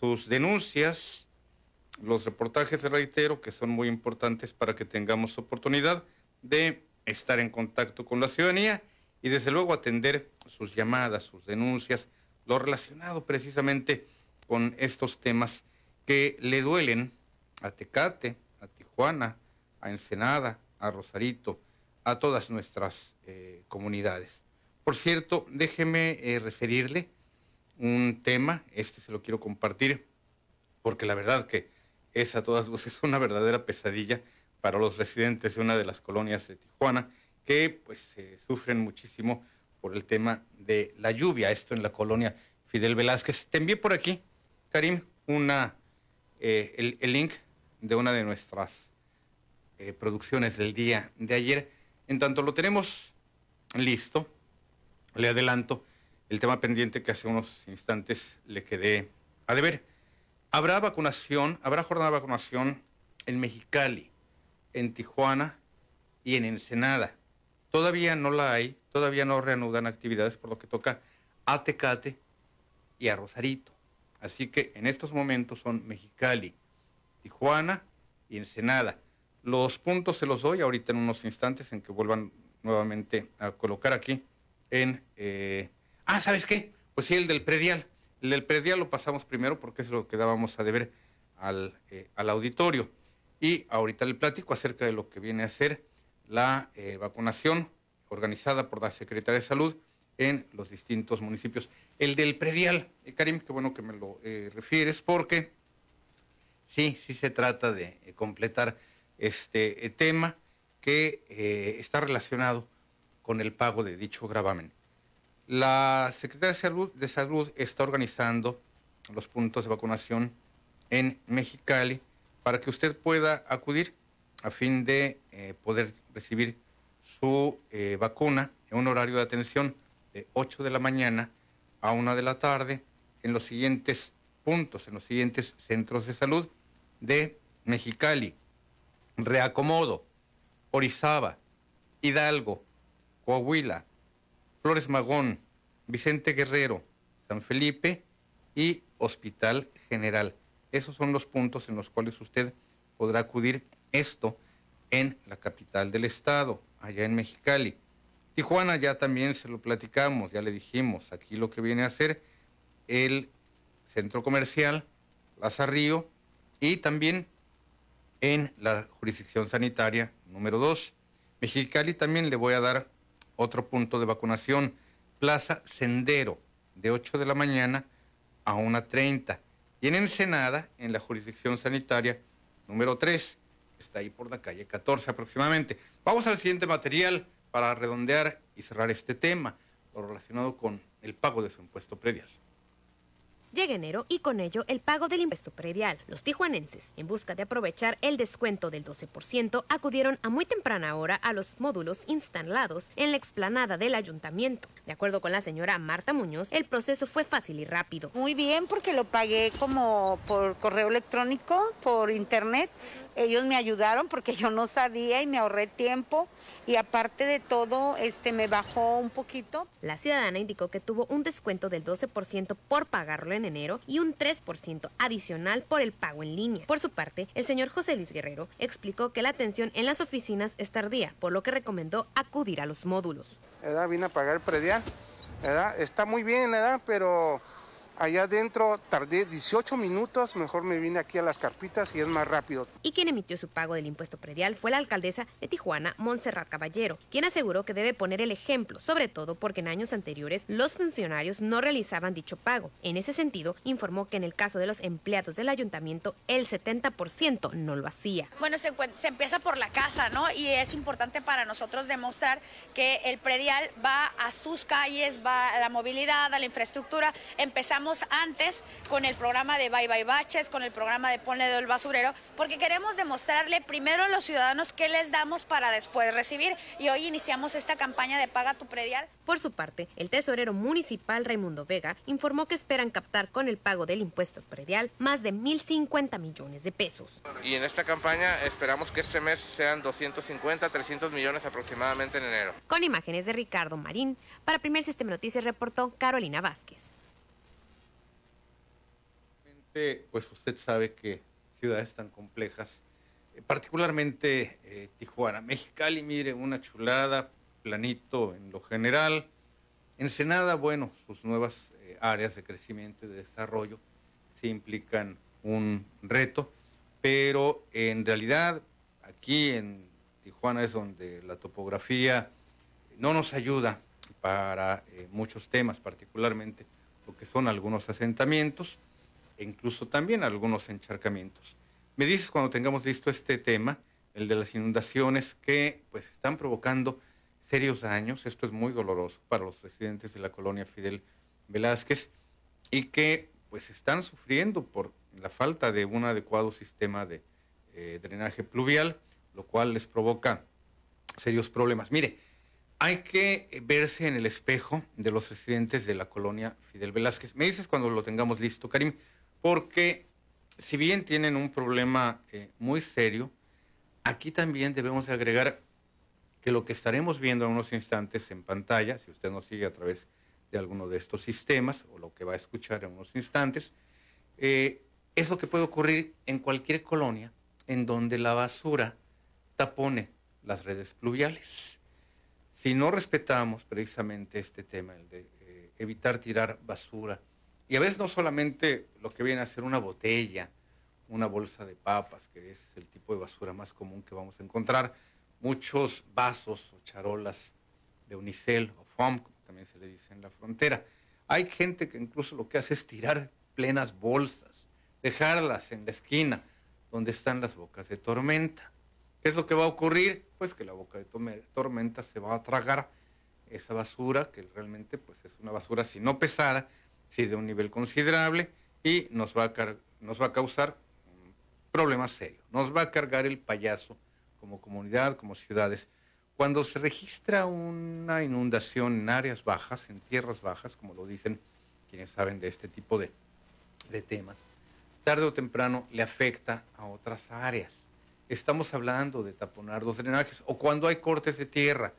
sus denuncias, los reportajes, reitero, que son muy importantes para que tengamos oportunidad de estar en contacto con la ciudadanía y desde luego atender sus llamadas, sus denuncias, lo relacionado precisamente con estos temas que le duelen a Tecate, a Tijuana, a Ensenada, a Rosarito, a todas nuestras eh, comunidades. Por cierto, déjeme eh, referirle un tema, este se lo quiero compartir porque la verdad que es a todas luces una verdadera pesadilla para los residentes de una de las colonias de Tijuana que pues sufren muchísimo por el tema de la lluvia, esto en la colonia Fidel Velázquez. Te envié por aquí, Karim, una, eh, el, link de una de nuestras eh, producciones del día de ayer. En tanto lo tenemos listo, le adelanto el tema pendiente que hace unos instantes le quedé a deber. Habrá vacunación, habrá jornada de vacunación en Mexicali, en Tijuana y en Ensenada. Todavía no la hay, todavía no reanudan actividades por lo que toca a Tecate y a Rosarito. Así que en estos momentos son Mexicali, Tijuana y Ensenada. Los puntos se los doy ahorita en unos instantes en que vuelvan nuevamente a colocar aquí en... Eh, ah, ¿sabes qué? Pues sí, el del predial. El del predial lo pasamos primero porque es lo que dábamos a deber al, eh, al auditorio. Y ahorita le platico acerca de lo que viene a ser la eh, vacunación organizada por la Secretaría de Salud en los distintos municipios. El del predial, Karim, qué bueno que me lo refieres, porque sí, sí se trata de completar este tema que está relacionado con el pago de dicho gravamen. La Secretaría de Salud, de Salud está organizando los puntos de vacunación en Mexicali para que usted pueda acudir a fin de eh, poder recibir su eh, vacuna en un horario de atención de 8 de la mañana a 1 de la tarde en los siguientes puntos, en los siguientes centros de salud de Mexicali, Reacomodo, Orizaba, Hidalgo, Coahuila, Flores Magón, Vicente Guerrero, San Felipe y Hospital General. Esos son los puntos en los cuales usted podrá acudir esto en la capital del estado, allá en Mexicali. Tijuana ya también se lo platicamos, ya le dijimos, aquí lo que viene a ser el centro comercial, Plaza Río, y también en la jurisdicción sanitaria número 2. Mexicali también le voy a dar otro punto de vacunación, Plaza Sendero, de 8 de la mañana a 1.30. Y en Ensenada, en la jurisdicción sanitaria número 3, está ahí por la calle 14 aproximadamente. Vamos al siguiente material para redondear y cerrar este tema, lo relacionado con el pago de su impuesto predial. Llega enero y con ello el pago del impuesto predial. Los tijuanenses, en busca de aprovechar el descuento del 12%, acudieron a muy temprana hora a los módulos instalados en la explanada del ayuntamiento. De acuerdo con la señora Marta Muñoz, el proceso fue fácil y rápido. Muy bien, porque lo pagué como por correo electrónico, por internet. Ellos me ayudaron porque yo no sabía y me ahorré tiempo y aparte de todo, este me bajó un poquito. La ciudadana indicó que tuvo un descuento del 12% por pagarlo en enero y un 3% adicional por el pago en línea. Por su parte, el señor José Luis Guerrero explicó que la atención en las oficinas es tardía, por lo que recomendó acudir a los módulos. Edad vine a pagar el predial. Está muy bien, edad, pero Allá adentro tardé 18 minutos, mejor me vine aquí a las carpitas y es más rápido. Y quien emitió su pago del impuesto predial fue la alcaldesa de Tijuana, Montserrat Caballero, quien aseguró que debe poner el ejemplo, sobre todo porque en años anteriores los funcionarios no realizaban dicho pago. En ese sentido, informó que en el caso de los empleados del ayuntamiento, el 70% no lo hacía. Bueno, se, se empieza por la casa, ¿no? Y es importante para nosotros demostrar que el predial va a sus calles, va a la movilidad, a la infraestructura. Empezamos antes con el programa de Bye Bye Baches, con el programa de Ponle del Basurero, porque queremos demostrarle primero a los ciudadanos qué les damos para después recibir. Y hoy iniciamos esta campaña de Paga tu Predial. Por su parte, el tesorero municipal Raimundo Vega informó que esperan captar con el pago del impuesto predial más de 1.050 millones de pesos. Y en esta campaña esperamos que este mes sean 250, 300 millones aproximadamente en enero. Con imágenes de Ricardo Marín, para Primer Sistema Noticias reportó Carolina Vázquez pues usted sabe que ciudades tan complejas, eh, particularmente eh, Tijuana, Mexicali, mire, una chulada, planito en lo general. Ensenada, bueno, sus nuevas eh, áreas de crecimiento y de desarrollo sí implican un reto, pero en realidad aquí en Tijuana es donde la topografía no nos ayuda para muchos temas, particularmente lo que son algunos asentamientos e incluso también algunos encharcamientos. Me dices cuando tengamos listo este tema, el de las inundaciones que pues están provocando serios daños, esto es muy doloroso para los residentes de la colonia Fidel Velázquez y que pues están sufriendo por la falta de un adecuado sistema de eh, drenaje pluvial, lo cual les provoca serios problemas. Mire, hay que verse en el espejo de los residentes de la colonia Fidel Velázquez. Me dices cuando lo tengamos listo, Karim, porque si bien tienen un problema eh, muy serio, aquí también debemos agregar que lo que estaremos viendo en unos instantes en pantalla, si usted nos sigue a través de alguno de estos sistemas o lo que va a escuchar en unos instantes, eh, es lo que puede ocurrir en cualquier colonia en donde la basura tapone las redes pluviales. Si no respetamos precisamente este tema, el de eh, evitar tirar basura, y a veces no solamente lo que viene a ser una botella, una bolsa de papas, que es el tipo de basura más común que vamos a encontrar, muchos vasos o charolas de unicel o foam, como también se le dice en la frontera. Hay gente que incluso lo que hace es tirar plenas bolsas, dejarlas en la esquina donde están las bocas de tormenta. ¿Qué es lo que va a ocurrir? Pues que la boca de tormenta se va a tragar esa basura, que realmente pues es una basura si no pesada, si de un nivel considerable, y nos va a, nos va a causar un problema serio. Nos va a cargar el payaso como comunidad, como ciudades. Cuando se registra una inundación en áreas bajas, en tierras bajas, como lo dicen quienes saben de este tipo de, de temas, tarde o temprano le afecta a otras áreas. Estamos hablando de taponar los drenajes o cuando hay cortes de tierra,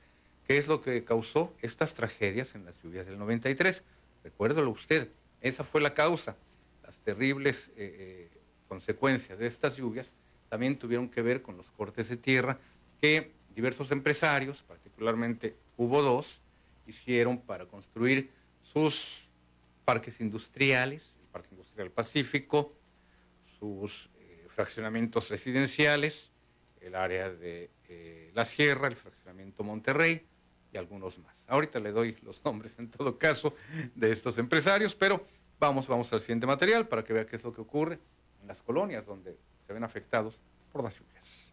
que es lo que causó estas tragedias en las lluvias del 93. Recuérdalo usted, esa fue la causa. Las terribles eh, eh, consecuencias de estas lluvias también tuvieron que ver con los cortes de tierra que diversos empresarios, particularmente hubo dos, hicieron para construir sus parques industriales, el Parque Industrial Pacífico, sus eh, fraccionamientos residenciales, el área de La Sierra, el fraccionamiento Monterrey algunos más. Ahorita le doy los nombres en todo caso de estos empresarios, pero vamos, vamos al siguiente material para que vea qué es lo que ocurre en las colonias donde se ven afectados por las lluvias.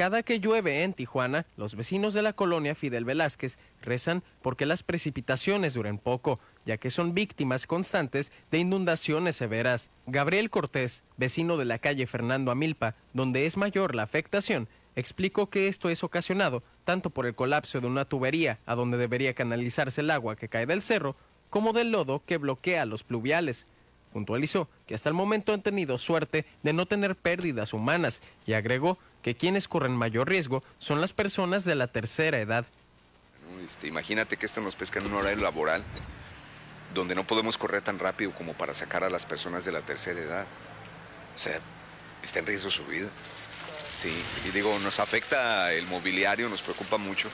Cada que llueve en Tijuana, los vecinos de la colonia Fidel Velázquez rezan porque las precipitaciones duren poco, ya que son víctimas constantes de inundaciones severas. Gabriel Cortés, vecino de la calle Fernando Amilpa, donde es mayor la afectación, explicó que esto es ocasionado tanto por el colapso de una tubería a donde debería canalizarse el agua que cae del cerro, como del lodo que bloquea los pluviales. Puntualizó que hasta el momento han tenido suerte de no tener pérdidas humanas y agregó que quienes corren mayor riesgo son las personas de la tercera edad. Este, imagínate que esto nos pesca en un horario laboral donde no podemos correr tan rápido como para sacar a las personas de la tercera edad. O sea, está en riesgo su vida. Sí, y digo, nos afecta el mobiliario, nos preocupa mucho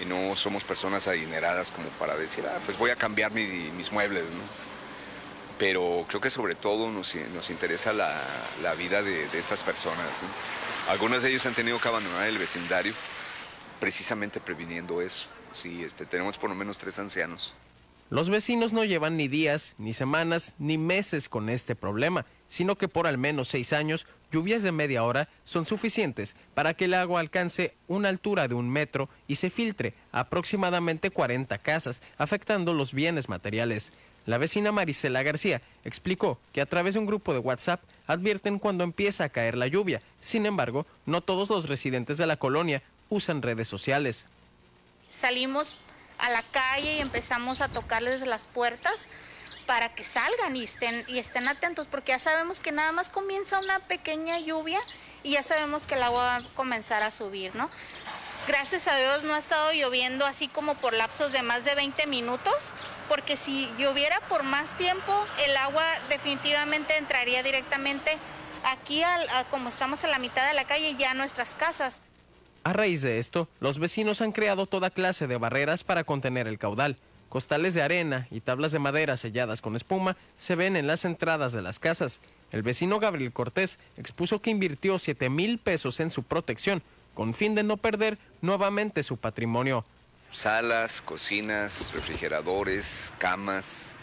y no somos personas adineradas como para decir, ah, pues voy a cambiar mis muebles, ¿no? pero creo que sobre todo nos, interesa la, vida de, estas personas. Algunas de ellos han tenido que abandonar el vecindario precisamente previniendo eso. Sí, este, tenemos por lo menos tres ancianos. Los vecinos no llevan ni días, ni semanas, ni meses con este problema, sino que por al menos seis años, lluvias de media hora son suficientes para que el agua alcance una altura de un metro y se filtre aproximadamente 40 casas, afectando los bienes materiales. La vecina Marisela García explicó que a través de un grupo de WhatsApp advierten cuando empieza a caer la lluvia. Sin embargo, no todos los residentes de la colonia usan redes sociales. Salimos a la calle y empezamos a tocarles las puertas para que salgan y estén, y estén atentos, porque ya sabemos que nada más comienza una pequeña lluvia y ya sabemos que el agua va a comenzar a subir, ¿no? Gracias a Dios no ha estado lloviendo así como por lapsos de más de 20 minutos, porque si lloviera por más tiempo, el agua definitivamente entraría directamente aquí, como estamos en la mitad de la calle, ya a nuestras casas. A raíz de esto, los vecinos han creado toda clase de barreras para contener el caudal. Costales de arena y tablas de madera selladas con espuma se ven en las entradas de las casas. El vecino Gabriel Cortés expuso que invirtió 7 mil pesos en su protección, con fin de no perder nuevamente su patrimonio. Salas, cocinas, refrigeradores, camas,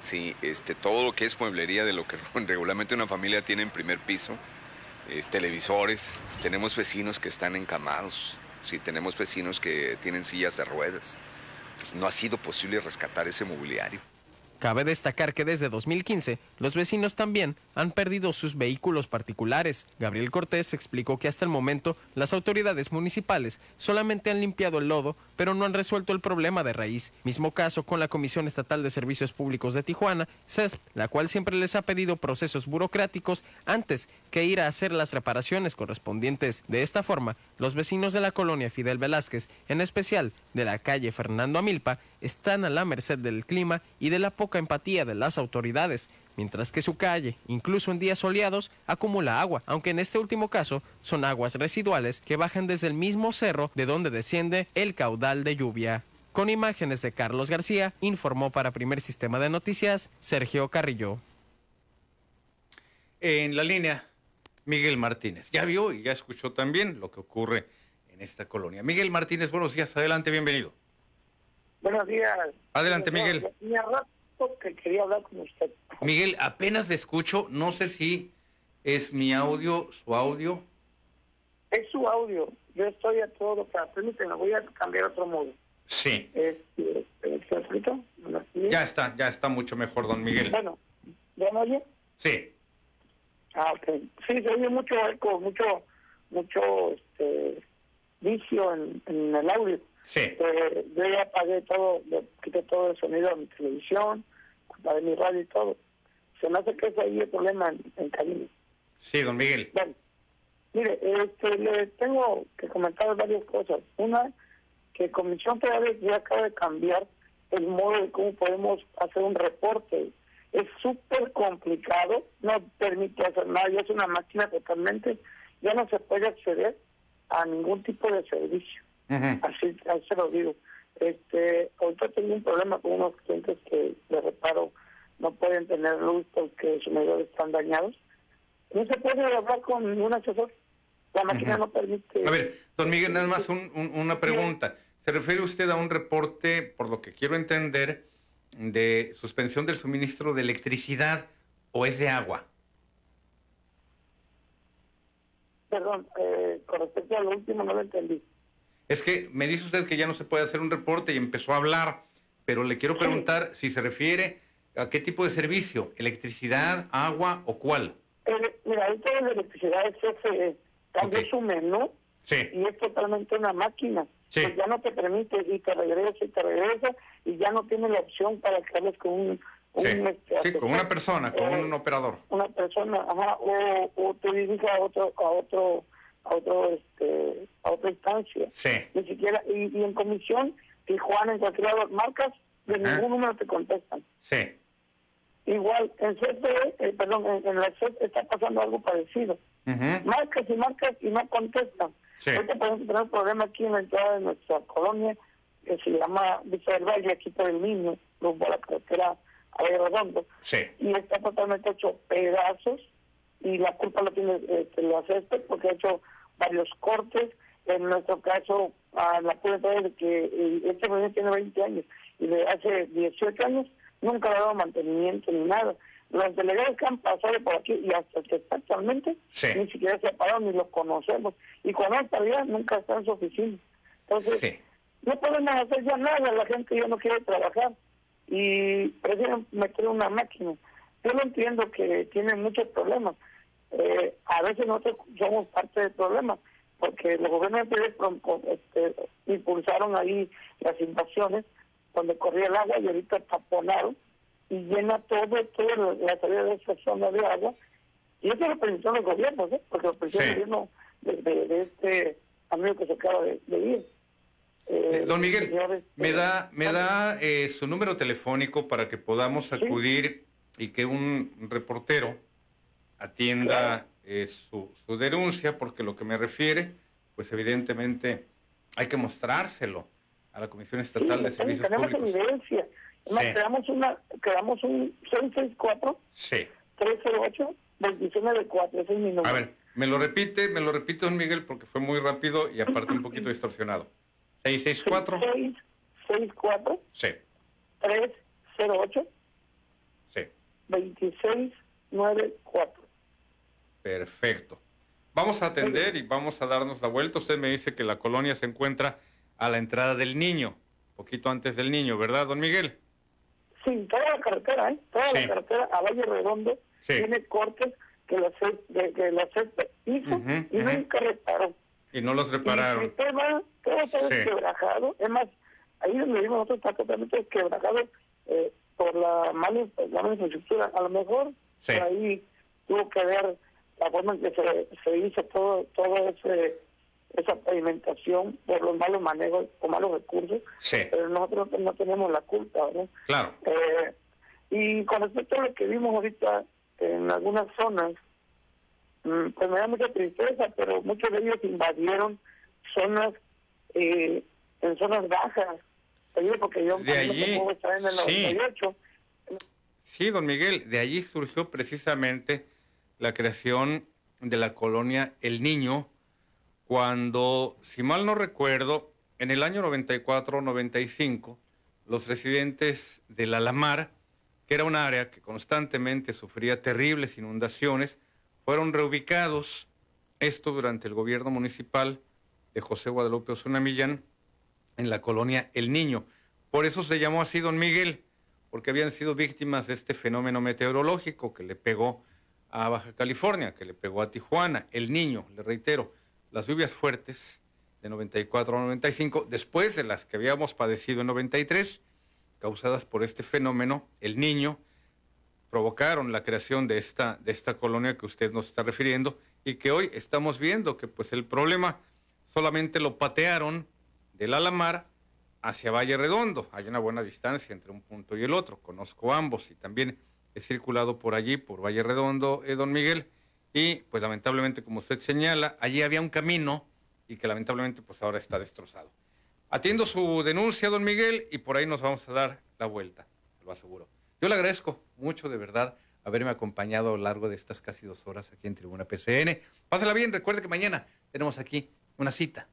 Sí, este, todo lo que es mueblería de lo que regularmente una familia tiene en primer piso, es, televisores, tenemos vecinos que están encamados, sí, tenemos vecinos que tienen sillas de ruedas. Entonces, no ha sido posible rescatar ese mobiliario. Cabe destacar que desde 2015 los vecinos también han perdido sus vehículos particulares. Gabriel Cortés explicó que hasta el momento las autoridades municipales solamente han limpiado el lodo, pero no han resuelto el problema de raíz. Mismo caso con la Comisión Estatal de Servicios Públicos de Tijuana, CESP, la cual siempre les ha pedido procesos burocráticos antes que ir a hacer las reparaciones correspondientes. De esta forma, los vecinos de la colonia Fidel Velázquez, en especial de la calle Fernando Amilpa, están a la merced del clima y de la poca empatía de las autoridades, mientras que su calle, incluso en días soleados, acumula agua, aunque en este último caso son aguas residuales que bajan desde el mismo cerro de donde desciende el caudal de lluvia. Con imágenes de Carlos García, informó para Primer Sistema de Noticias Sergio Carrillo. En la línea, Miguel Martínez. Ya vio y ya escuchó también lo que ocurre en esta colonia. Miguel Martínez, buenos días, adelante, bienvenido. Buenos días. Adelante, Miguel. Tenía rato que quería hablar con usted. Miguel, apenas le escucho, no sé si es mi audio, su audio. Es su audio. Yo estoy a todo para permíteme, voy a cambiar otro modo. Sí. Este, ¿Está escrito? Ya está, ya está mucho mejor, don Miguel. Bueno, ¿ya me oye? Sí. Ah, ok. Sí, se oye mucho eco, mucho, mucho este, vicio en, en el audio. Sí. Eh, yo ya apagué todo, quité todo el sonido de mi televisión, apagué mi radio y todo. Se me hace que ese ahí el problema en, en. Sí, don Miguel. Bueno, mire, este, le tengo que comentar varias cosas. Una, que Comisión Federal ya acaba de cambiar el modo de cómo podemos hacer un reporte. Es súper complicado, no permite hacer nada, ya es una máquina totalmente, ya no se puede acceder a ningún tipo de servicio. Así, así se lo digo. Este, ahorita tengo un problema con unos clientes que de reparo no pueden tener luz porque sus medidores están dañados. No se puede hablar con un asesor. La máquina no permite. A ver, don Miguel, nada más un- un- una pregunta. ¿Se refiere usted a un reporte, por lo que quiero entender, de suspensión del suministro de electricidad o es de agua? Perdón, eh, con respecto a lo último no lo entendí. Es que me dice usted que ya no se puede hacer un reporte y empezó a hablar, pero le quiero preguntar si se refiere a qué tipo de servicio, electricidad, agua o cuál. Eh, mira, ahorita la electricidad es ese, cambió su menú y es totalmente una máquina. Pues ya no te permite y te regresa y te regresa y ya no tiene la opción para que hables con un, un, Sí, este, sí, con una persona, con Eh, un operador. una persona, ajá, o, o te diriges a otro, a otro, a otro, este, a otra instancia. Sí. Ni siquiera, y, y en comisión, Tijuana, en cualquier marcas, de Ajá. ningún número te contestan. Sí. Igual, en CFE, eh, perdón, en, en la CEP está pasando algo parecido. Marcas y marcas y no contestan. Sí. Ahorita podemos tener un problema aquí en la entrada de nuestra colonia, que se llama Vista del Valle, aquí por el niño, rumbo a la carretera a Valle Redondo Sí. y está totalmente hecho pedazos y la culpa lo tiene este, la CESPE porque ha hecho varios cortes. En nuestro caso, a la prueba de que eh, este proyecto tiene 20 años y de hace 18 años nunca le ha dado mantenimiento ni nada. Los delegados que han pasado por aquí y hasta que está actualmente ni siquiera se ha parado ni lo conocemos. Y cuando está allá nunca está en su oficina. Entonces, no podemos hacer ya nada, la gente ya no quiere trabajar y prefieren meter una máquina. Yo lo entiendo que tienen muchos problemas. Eh, a veces nosotros somos parte del problema, porque los gobiernos anteriores este, impulsaron ahí las invasiones, donde corría el agua y ahorita taponaron y llena todo, toda la salida de esa zona de agua. Y eso lo permitió los gobiernos, ¿eh? porque lo permitió el gobierno de, de- de este amigo que se acaba de, de ir. Eh, don Miguel, señores, me da, me da eh, su número telefónico para que podamos acudir y que un reportero atienda eh, su, su denuncia, porque lo que me refiere, pues evidentemente hay que mostrárselo a la Comisión Estatal de Sí, Servicios tenemos Públicos. evidencia. Además, Sí. creamos, una, creamos un 664 Sí. 308 2994 ese es mi número. A ver, me lo repite, me lo repite, don Miguel, porque fue muy rápido y aparte un poquito distorsionado. 664. 664 Sí. 308 2694. Perfecto. Vamos a atender y vamos a darnos la vuelta. Usted me dice que la colonia se encuentra a la entrada del niño, poquito antes del niño, ¿verdad, don Miguel? Sí, toda la carretera, ¿eh? Toda Sí. la carretera a Valle Redondo Sí. tiene cortes que la CEP, de, que la CEP hizo y nunca reparó. Y no los Y repararon. el sistema, todo está Sí. desquebrajado. Es más, ahí donde vivimos nosotros está totalmente desquebrajado eh, por la mala, la mala infraestructura. A lo mejor por ahí tuvo que ver la forma en que se, se hizo todo, todo ese esa pavimentación por los malos manejos o malos recursos, Sí. pero nosotros no tenemos la culpa, ¿verdad? Claro. Eh, y con respecto a lo que vimos ahorita en algunas zonas, mm, pues me da mucha tristeza, pero muchos de ellos invadieron zonas, eh, en zonas bajas. Porque yo De allí, estar en el sí. 98. Sí, don Miguel, de allí surgió precisamente la creación de la colonia El Niño, cuando, si mal no recuerdo, en el año 94-95, los residentes del Alamar, que era un área que constantemente sufría terribles inundaciones, fueron reubicados, esto durante el gobierno municipal de José Guadalupe Osuna Millán, en la colonia El Niño. Por eso se llamó así don Miguel, porque habían sido víctimas de este fenómeno meteorológico que le pegó a Baja California, que le pegó a Tijuana. El Niño, le reitero, las lluvias fuertes de 94 a 95, después de las que habíamos padecido en 93, causadas por este fenómeno, El Niño, provocaron la creación de esta, de esta colonia que usted nos está refiriendo y que hoy estamos viendo que pues el problema solamente lo patearon del Alamar hacia Valle Redondo. Hay una buena distancia entre un punto y el otro. Conozco ambos y también he circulado por allí, por Valle Redondo, eh, don Miguel. Y pues lamentablemente, como usted señala, allí había un camino y que lamentablemente pues ahora está destrozado. Atiendo su denuncia, don Miguel, y por ahí nos vamos a dar la vuelta, se lo aseguro. Yo le agradezco mucho, de verdad, haberme acompañado a lo largo de estas casi dos horas aquí en Tribuna PCN. Pásala bien, recuerde que mañana tenemos aquí una cita